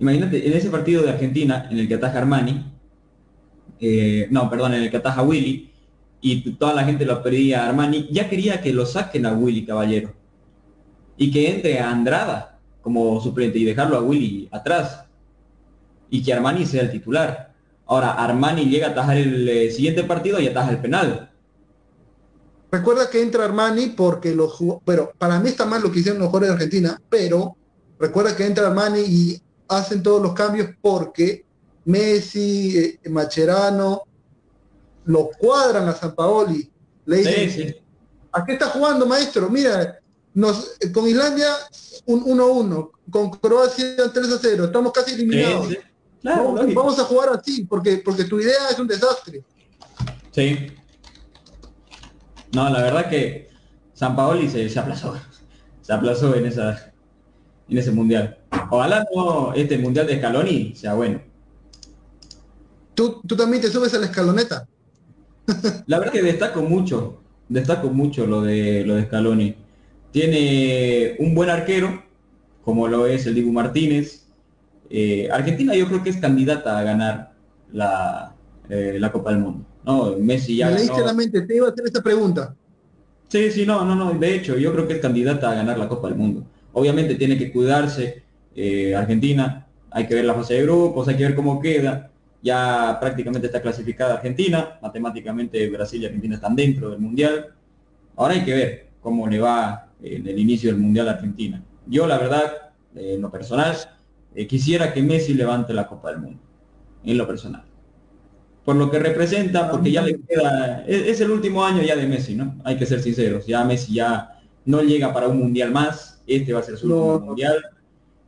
Imagínate, en ese partido de Argentina, en el que ataja Armani, eh, no, perdón, en el que ataja Willy, y toda la gente lo pedía a Armani, ya quería que lo saquen a Willy Caballero y que entre a Andrada como suplente y dejarlo a Willy atrás y que Armani sea el titular. Ahora, Armani llega a atajar el eh, siguiente partido y ataja el penal. Recuerda que entra Armani porque los pero para mí está mal lo que hicieron los jugadores de Argentina, pero recuerda que entra Armani y hacen todos los cambios porque Messi, eh, Macherano, lo cuadran a San Paoli. Le dicen, ¿a qué está jugando, maestro? Mira, nos, con Islandia un 1-1, con Croacia 3-0, estamos casi eliminados. vamos, a jugar así, porque, porque tu idea es un desastre. Sí. No, la verdad que San Paoli se, se aplazó. Se aplazó en esa en ese mundial. Ojalá no este mundial de Scaloni sea bueno. ¿Tú, tú también te subes a la escaloneta. La verdad que destaco mucho, destaco mucho lo de lo de Scaloni. Tiene un buen arquero, como lo es el Dibu Martínez. Eh, Argentina yo creo que es candidata a ganar la, eh, la Copa del Mundo. No, Messi ya. Me leíste la mente, te iba a hacer esta pregunta. Sí, sí, no, no, no. De hecho, yo creo que es candidata a ganar la Copa del Mundo. Obviamente tiene que cuidarse eh, Argentina, hay que ver la fase de grupos, hay que ver cómo queda. Ya prácticamente está clasificada Argentina, matemáticamente Brasil y Argentina están dentro del Mundial. Ahora hay que ver cómo le va en el inicio del Mundial Argentina. Yo la verdad, en lo personal, eh, quisiera que Messi levante la Copa del Mundo, en lo personal. Por lo que representa, porque ya le queda, es, el último año ya de Messi, ¿no? Hay que ser sinceros, ya Messi ya no llega para un Mundial más, este va a ser su último Mundial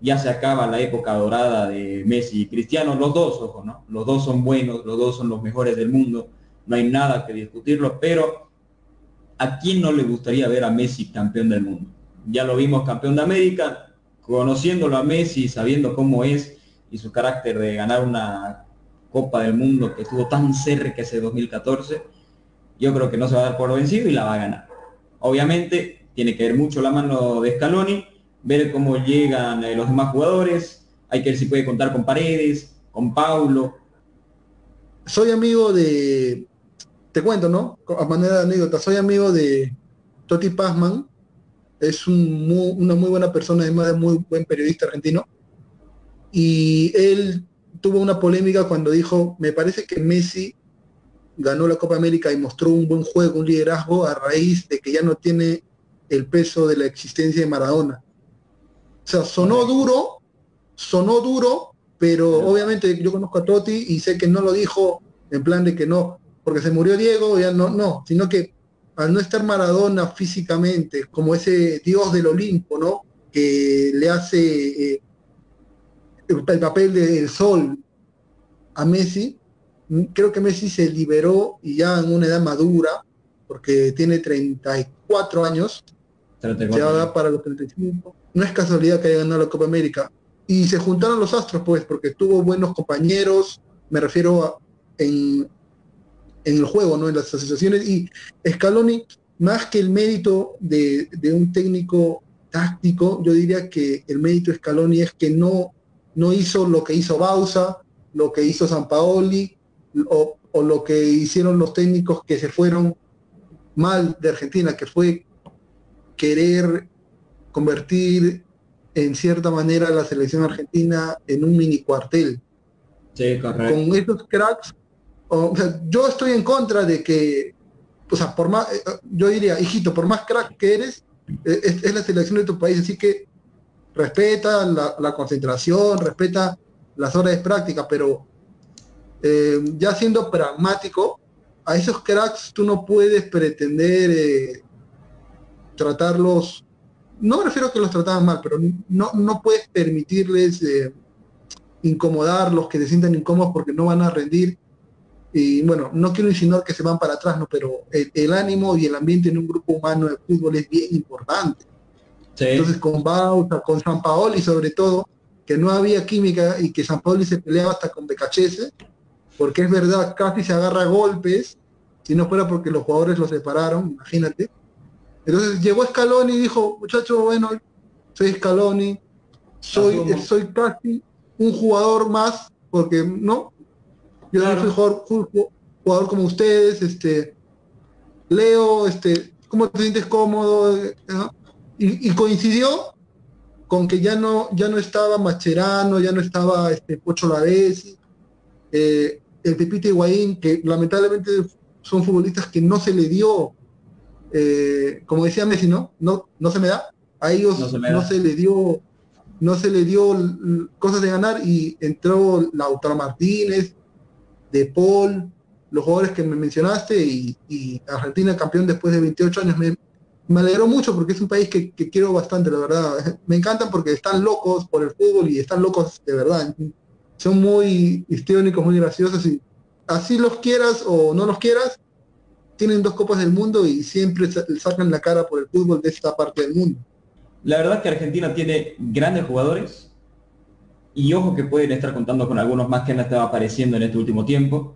ya se acaba la época dorada de Messi y Cristiano, los dos, ojo, ¿no? Los dos son buenos, los dos son los mejores del mundo, no hay nada que discutirlo, pero ¿a quién no le gustaría ver a Messi campeón del mundo? Ya lo vimos campeón de América, conociéndolo a Messi, sabiendo cómo es y su carácter de ganar una Copa del Mundo que estuvo tan cerca ese 2014, yo creo que no se va a dar por vencido y la va a ganar. Obviamente tiene que ver mucho la mano de Scaloni, ver cómo llegan eh, los demás jugadores, hay que ver si puede contar con Paredes, con Paulo. Soy amigo de, te cuento, ¿no? A manera de anécdota, soy amigo de Toti Pazman, es una muy buena persona, además de muy buen periodista argentino, y él tuvo una polémica cuando dijo, me parece que Messi ganó la Copa América y mostró un buen juego, un liderazgo a raíz de que ya no tiene el peso de la existencia de Maradona. O sea, sonó duro, sonó duro, pero obviamente yo conozco a Totti y sé que no lo dijo en plan de que no, porque se murió Diego, ya no, no, sino que al no estar Maradona físicamente, como ese dios del Olimpo, ¿no? Que le hace eh, el, papel del sol a Messi, creo que Messi se liberó y ya en una edad madura, porque tiene 34 años, ya va para los 35 no es casualidad que haya ganado la Copa América. Y se juntaron los astros, pues, porque tuvo buenos compañeros, me refiero a, en, en el juego, ¿no? En las asociaciones. Y Scaloni, más que el mérito de, un técnico táctico, yo diría que el mérito de Scaloni es que no, no hizo lo que hizo Bausa, lo que hizo San Paoli, o, o lo que hicieron los técnicos que se fueron mal de Argentina, que fue querer convertir en cierta manera la selección argentina en un mini cuartel. Sí, correcto. Con estos cracks, yo estoy en contra de que, o sea, por más, eh, yo diría, hijito, por más crack que eres, eh, es, la selección de tu país, así que respeta la, concentración, respeta las horas de práctica, pero eh, ya siendo pragmático, a esos cracks tú no puedes pretender tratarlos no me refiero a que los trataban mal, pero no, no puedes permitirles eh, incomodarlos, que se sientan incómodos porque no van a rendir. Y bueno, no quiero insinuar que se van para atrás, ¿no? pero el, ánimo y el ambiente en un grupo humano de fútbol es bien importante. Entonces con Bauta, con San Paoli sobre todo, que no había química y que San Paoli se peleaba hasta con Becachese, porque es verdad, casi se agarra golpes, si no fuera porque los jugadores lo separaron, imagínate. Entonces llegó Scaloni y dijo, muchacho, bueno, soy Scaloni, soy, soy casi un jugador más, porque no, yo soy jugador, jugador, como ustedes, este, Leo, este, ¿cómo te sientes cómodo? Y, coincidió con que ya no, ya no estaba Macherano, ya no estaba este Pocho Lavesi, eh, el Pepito Higuaín, que lamentablemente son futbolistas que no se le dio, eh, como decía Messi, ¿no? No, no se me da. A ellos no se, le dio, no se le dio cosas de ganar y entró Lautaro Martínez, De Paul, los jugadores que me mencionaste y, Argentina campeón después de 28 años. Me, me alegró mucho porque es un país que, quiero bastante, la verdad. *laughs* Me encantan porque están locos por el fútbol y están locos de verdad. Son muy histriónicos, muy graciosos y así los quieras o no los quieras, tienen dos copas del mundo y siempre sacan la cara por el fútbol de esta parte del mundo. La verdad que Argentina tiene grandes jugadores y ojo que pueden estar contando con algunos más que han estado apareciendo en este último tiempo.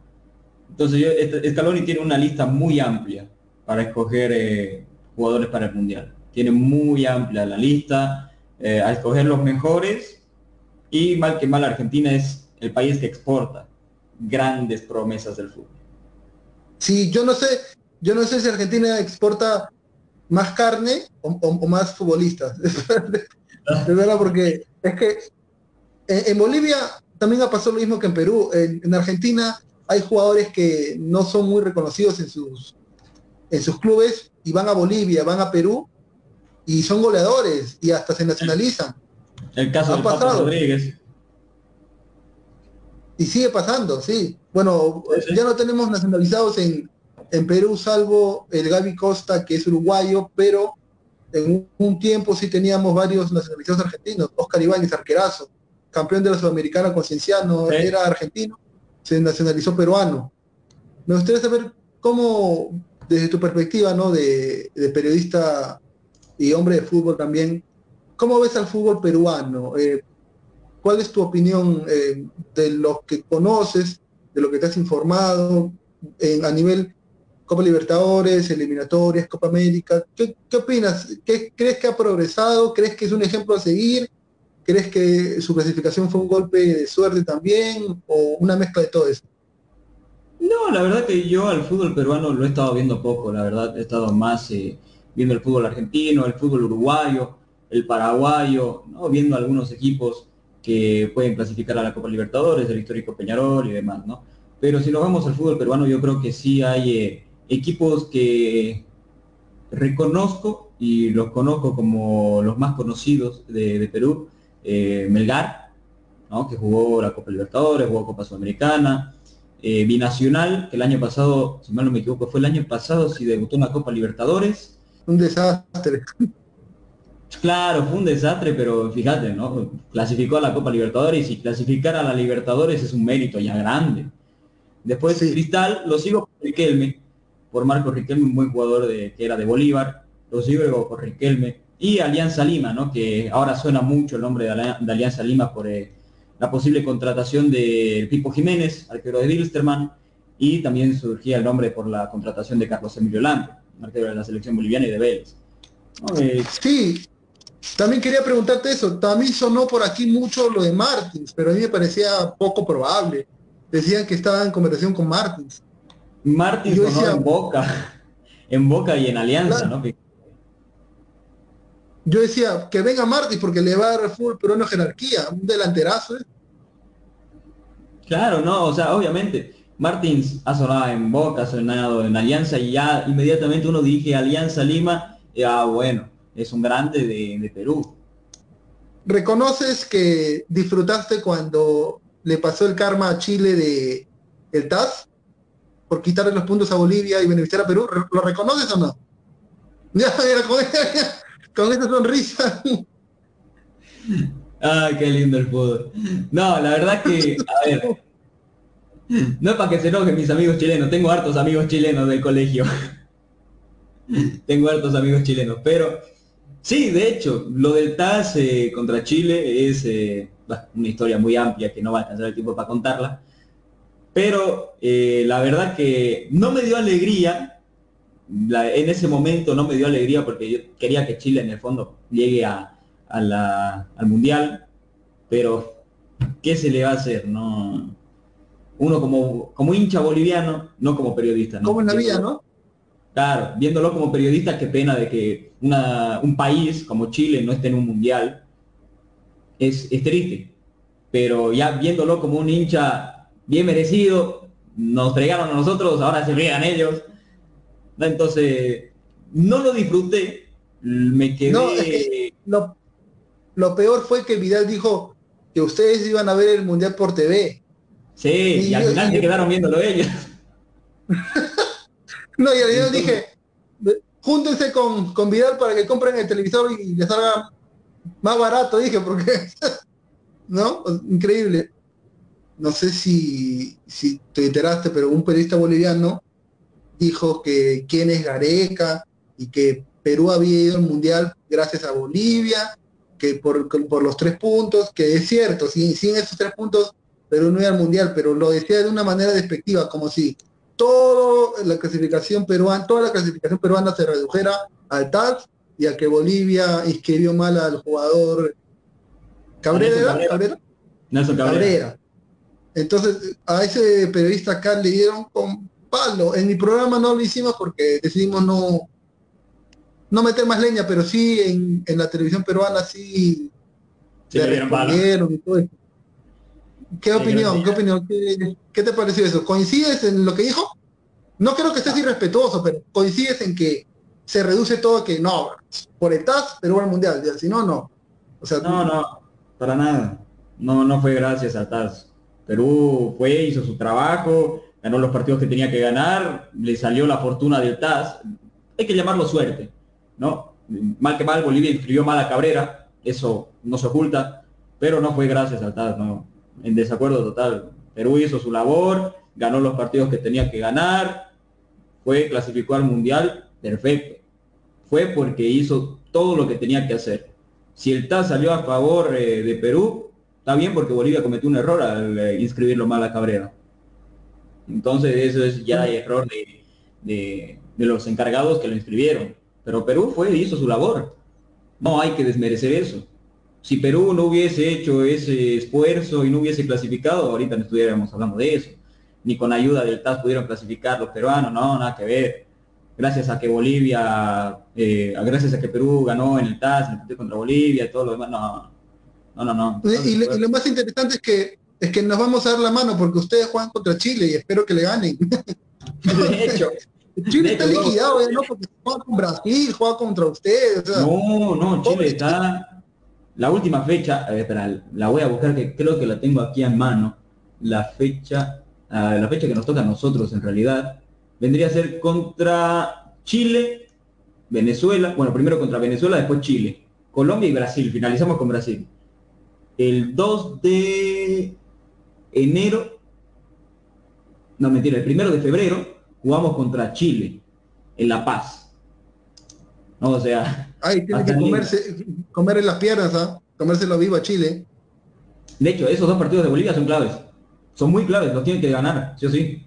Entonces yo, este, Scaloni tiene una lista muy amplia para escoger eh, jugadores para el Mundial. Tiene muy amplia la lista, eh, a escoger los mejores y mal que mal Argentina es el país que exporta grandes promesas del fútbol. Sí, yo no sé, yo no sé si Argentina exporta más carne o, más futbolistas. *laughs* de verdad, porque es que en, Bolivia también ha pasado lo mismo que en Perú. En, Argentina hay jugadores que no son muy reconocidos en sus, en sus clubes y van a Bolivia, van a Perú y son goleadores y hasta se nacionalizan. El caso de Rodríguez. Y sigue pasando, sí. Bueno, ya no tenemos nacionalizados en, en Perú, salvo el Gaby Costa, que es uruguayo, pero en un tiempo sí teníamos varios nacionalizados argentinos. Oscar Ibáñez, arquerazo, campeón de la Sudamericana con Cienciano, era argentino, se nacionalizó peruano. Me gustaría saber cómo desde tu perspectiva, ¿no? De, periodista y hombre de fútbol también, ¿cómo ves al fútbol peruano? Eh, ¿Cuál es tu opinión eh, de lo que conoces, de lo que te has informado a nivel Copa Libertadores, eliminatorias, Copa América? ¿Qué, opinas? ¿Qué, ¿Crees que ha progresado? ¿Crees que es un ejemplo a seguir? ¿Crees que su clasificación fue un golpe de suerte también o una mezcla de todo eso? No, la verdad que yo al fútbol peruano lo he estado viendo poco, la verdad he estado más eh, viendo el fútbol argentino, el fútbol uruguayo, el paraguayo, ¿no? viendo algunos equipos que pueden clasificar a la Copa Libertadores, el histórico Peñarol y demás, ¿no? Pero si nos vamos al fútbol peruano, yo creo que sí hay eh, equipos que reconozco y los conozco como los más conocidos de, Perú, eh, Melgar, ¿no? que jugó la Copa Libertadores, jugó Copa Sudamericana, eh, binacional, que el año pasado, si mal no me equivoco, fue el año pasado si debutó en la Copa Libertadores. Un desastre. Claro, fue un desastre, pero fíjate, ¿no? Clasificó a la Copa Libertadores y clasificar a la Libertadores es un mérito ya grande. Después Cristal, lo sigo por Riquelme, por Marco Riquelme, un buen jugador de, que era de Bolívar, lo sigo por Riquelme. Y Alianza Lima, ¿no? Que ahora suena mucho el nombre de, Alianza Lima por, eh, la posible contratación de Pipo Jiménez, arquero de Wilstermann, y también surgía el nombre por la contratación de Carlos Emilio Lampe, arquero de la selección boliviana y de Vélez. Eh, sí, también quería preguntarte eso. También sonó por aquí mucho lo de Martins, pero a mí me parecía poco probable. Decían que estaba en conversación con Martins. Martins sonó en Boca, *laughs* en Boca y en Alianza, ¿no? Yo decía que venga Martins porque le va a dar fútbol pero no jerarquía, un delanterazo. ¿eh? Claro, no, o sea, obviamente, Martins ha sonado en Boca, ha sonado en Alianza y ya inmediatamente uno dirige Alianza Lima, y ah, bueno, es un grande de, Perú. ¿Reconoces que disfrutaste cuando le pasó el karma a Chile de el TAS por quitarle los puntos a Bolivia y beneficiar a Perú? ¿Lo reconoces o no? *laughs* Ya, con esa sonrisa. *laughs* Ay, qué lindo el fútbol. No, la verdad que, a ver, no es para que se enojen mis amigos chilenos, tengo hartos amigos chilenos del colegio. *laughs* tengo hartos amigos chilenos, pero Sí, de hecho, lo del TAS eh, contra Chile es eh, una historia muy amplia que no va a alcanzar el tiempo para contarla, pero eh, la verdad que no me dio alegría, en ese momento no me dio alegría porque yo quería que Chile en el fondo llegue a, al Mundial, pero ¿qué se le va a hacer? No, uno como, como hincha boliviano, no como periodista. Como en la vida, ¿no? Claro, viéndolo como periodista, qué pena de que un país como Chile no esté en un mundial. Es, triste. Pero ya viéndolo como un hincha bien merecido, nos fregaron a nosotros, ahora se rían ellos. Entonces, no lo disfruté, me quedé... lo, lo, peor fue que Vidal dijo que ustedes iban a ver el Mundial por TV. Sí, y, al final se quedaron viéndolo ellos. *laughs* No, y yo dije, júntense con, con Vidal para que compren el televisor y les salga más barato, dije, porque, *laughs* ¿no? Increíble. No sé si, si te enteraste, pero un periodista boliviano dijo que quién es Gareca y que Perú había ido al Mundial gracias a Bolivia, que por, por los tres puntos, que es cierto, sin, sin esos tres puntos Perú no iba al Mundial, pero lo decía de una manera despectiva, como si toda la clasificación peruana, toda la clasificación peruana se redujera al TAS y a que Bolivia inscribió mal al jugador Cabrera, Cabrera, Cabrera. Entonces, a ese periodista acá le dieron con palo. En mi programa no lo hicimos porque decidimos no, no meter más leña, pero sí en, en la televisión peruana sí, sí le respondieron y todo eso. ¿Qué opinión? ¿Qué opinión? ¿Qué, te pareció eso? ¿Coincides en lo que dijo? No creo que estés irrespetuoso, pero coincides en que se reduce todo que no, por el TAS, Perú al Mundial, si no, no. O sea, no, no, para nada. No, no fue gracias a TAS. Perú fue, hizo su trabajo, ganó los partidos que tenía que ganar, le salió la fortuna del TAS. Hay que llamarlo suerte, ¿no? Mal que mal, Bolivia inscribió mal a Cabrera, eso no se oculta, pero no fue gracias al TAS, no en desacuerdo total. Perú hizo su labor, ganó los partidos que tenía que ganar, fue, clasificó al Mundial, perfecto. Fue porque hizo todo lo que tenía que hacer. Si el TAS salió a favor eh, de Perú, está bien porque Bolivia cometió un error al eh, inscribirlo mal a Cabrera. Entonces eso es ya error de, de los encargados que lo inscribieron. Pero Perú fue y hizo su labor. No hay que desmerecer eso si Perú no hubiese hecho ese esfuerzo y no hubiese clasificado, ahorita no estuviéramos hablando de eso. Ni con ayuda del TAS pudieron clasificar los peruanos, no, nada que ver. Gracias a que Bolivia, eh, gracias a que Perú ganó en el TAS, en el partido contra Bolivia y todo lo demás, no, no, no. no. Y, lo más interesante es que es que nos vamos a dar la mano porque ustedes juegan contra Chile y espero que le ganen. *laughs* De hecho. Chile está liquidado, ¿no? Porque juega con Brasil, juega contra ustedes. no, no, Chile está la última fecha, espera, la voy a buscar que creo que la tengo aquí en mano. La fecha, ah, la fecha que nos toca a nosotros en realidad, vendría a ser contra Chile, Venezuela, bueno, primero contra Venezuela, después Chile, Colombia y Brasil, finalizamos con Brasil. El 2 de enero, no mentira, el primero de febrero jugamos contra Chile en La Paz. No, o sea, Ay, tiene que comerse, comer en las piernas, ¿ah? Comérselo vivo a Chile. De hecho, esos dos partidos de Bolivia son claves. Son muy claves, los tienen que ganar, sí o sí.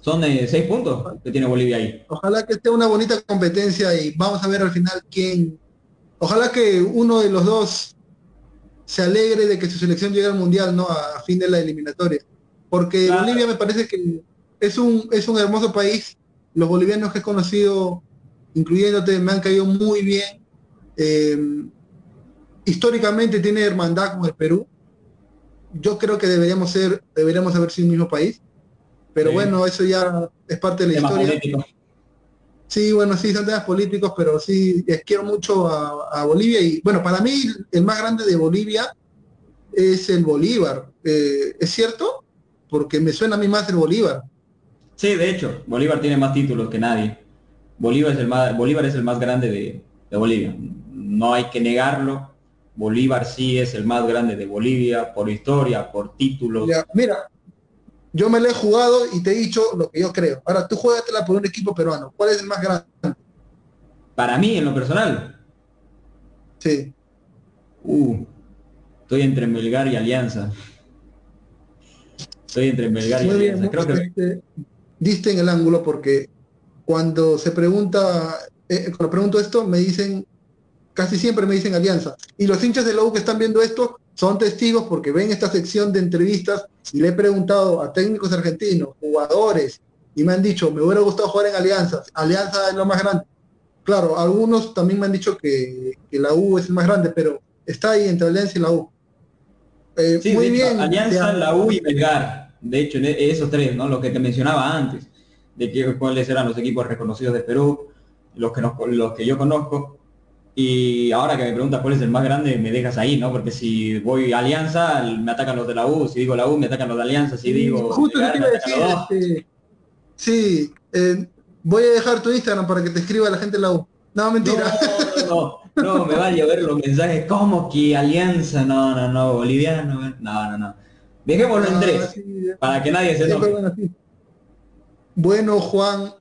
Son de seis puntos que tiene Bolivia ahí. Ojalá que esté una bonita competencia y vamos a ver al final quién. Ojalá que uno de los dos se alegre de que su selección llegue al mundial, ¿no? A, fin de la eliminatoria. Porque Bolivia me parece que es un, es un hermoso país. Los bolivianos que he conocido incluyéndote, me han caído muy bien. Eh, históricamente tiene hermandad con el Perú. Yo creo que deberíamos ser, deberíamos haber sido un mismo país. Pero bueno, eso ya es parte de la historia. Sí, bueno, sí, son temas políticos, pero sí, quiero mucho a, Bolivia. Y bueno, para mí el más grande de Bolivia es el Bolívar. Eh, ¿Es cierto? Porque me suena a mí más el Bolívar. Sí, de hecho, Bolívar tiene más títulos que nadie. Bolívar es el más, Bolívar es el más grande de, Bolivia. No hay que negarlo. Bolívar sí es el más grande de Bolivia por historia, por títulos. mira, yo me lo he jugado y te he dicho lo que yo creo. Ahora tú juegatela por un equipo peruano. ¿Cuál es el más grande? Para mí, en lo personal, Sí. Uh, estoy entre Melgar y Alianza. Estoy entre Melgar y Alianza. Creo que... Diste en el ángulo porque cuando se pregunta, eh, cuando pregunto esto, me dicen, casi siempre me dicen Alianza. Y los hinchas de la U que están viendo esto son testigos porque ven esta sección de entrevistas y le he preguntado a técnicos argentinos, jugadores, y me han dicho, me hubiera gustado jugar en Alianza. Alianza es lo más grande. Claro, algunos también me han dicho que, la U es el más grande, pero está ahí entre Alianza y la U. Eh, muy bien. Alianza, la U y Belgar. De hecho, e-, esos tres, ¿no? Lo que te mencionaba antes, de que, cuáles eran los equipos reconocidos de Perú, los que, los que yo conozco. Y ahora que me preguntas cuál es el más grande, me dejas ahí, ¿no? Porque si voy a Alianza, me atacan los de la U. Si digo la U, me atacan los de Alianza. Si digo... Justo decir, este, sí, eh, voy a dejar tu Instagram para que te escriba la gente en la U. No, mentira. No, no, no, me vaya a ver los mensajes como que Alianza, no, no, no, boliviano, no, no, no. Dejémoslo en tres, para que nadie se sí, Bueno, Juan,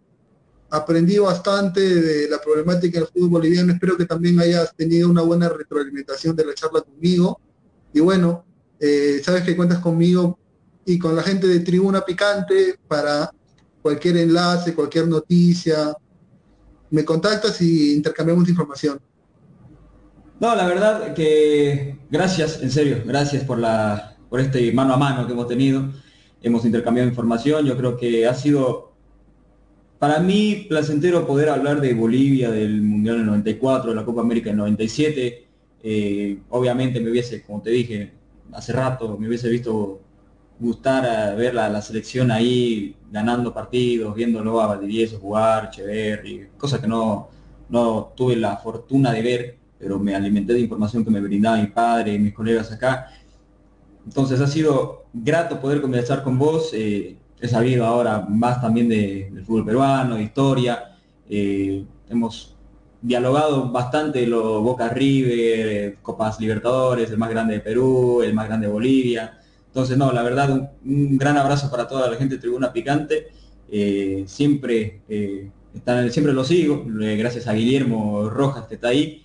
aprendí bastante de la problemática del fútbol boliviano. Espero que también hayas tenido una buena retroalimentación de la charla conmigo. Y bueno, eh, sabes que cuentas conmigo y con la gente de Tribuna Picante para cualquier enlace, cualquier noticia, me contactas y intercambiamos información. No, la verdad que gracias, en serio, gracias por, la, por este mano a mano que hemos tenido. Hemos intercambiado información, yo creo que ha sido para mí placentero poder hablar de Bolivia, del Mundial del 94, de la Copa América del 97. Eh, obviamente me hubiese, como te dije hace rato, me hubiese visto gustar a ver la, selección ahí ganando partidos, viéndolo a Valdivieso jugar, Cheverry, cosa que no, no tuve la fortuna de ver, pero me alimenté de información que me brindaba mi padre y mis colegas acá. Entonces ha sido grato poder conversar con vos. Eh, he sabido ahora más también de, del fútbol peruano, de historia. Eh, hemos dialogado bastante lo Boca River, eh, Copas Libertadores, el más grande de Perú, el más grande de Bolivia. Entonces, no, la verdad, un, gran abrazo para toda la gente de Tribuna Picante. Eh, siempre, eh, siempre lo sigo, gracias a Guillermo Rojas que está ahí.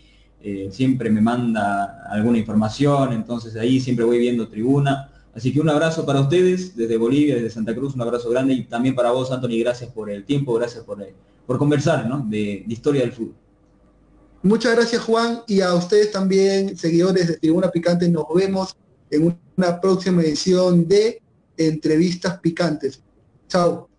siempre me manda alguna información, entonces ahí siempre voy viendo Tribuna. Así que un abrazo para ustedes desde Bolivia, desde Santa Cruz, un abrazo grande y también para vos, Anthony, gracias por el tiempo, gracias por, por conversar ¿no? de, de historia del fútbol. Muchas gracias Juan y a ustedes también, seguidores de Tribuna Picante, nos vemos en una próxima edición de Entrevistas Picantes. Chao.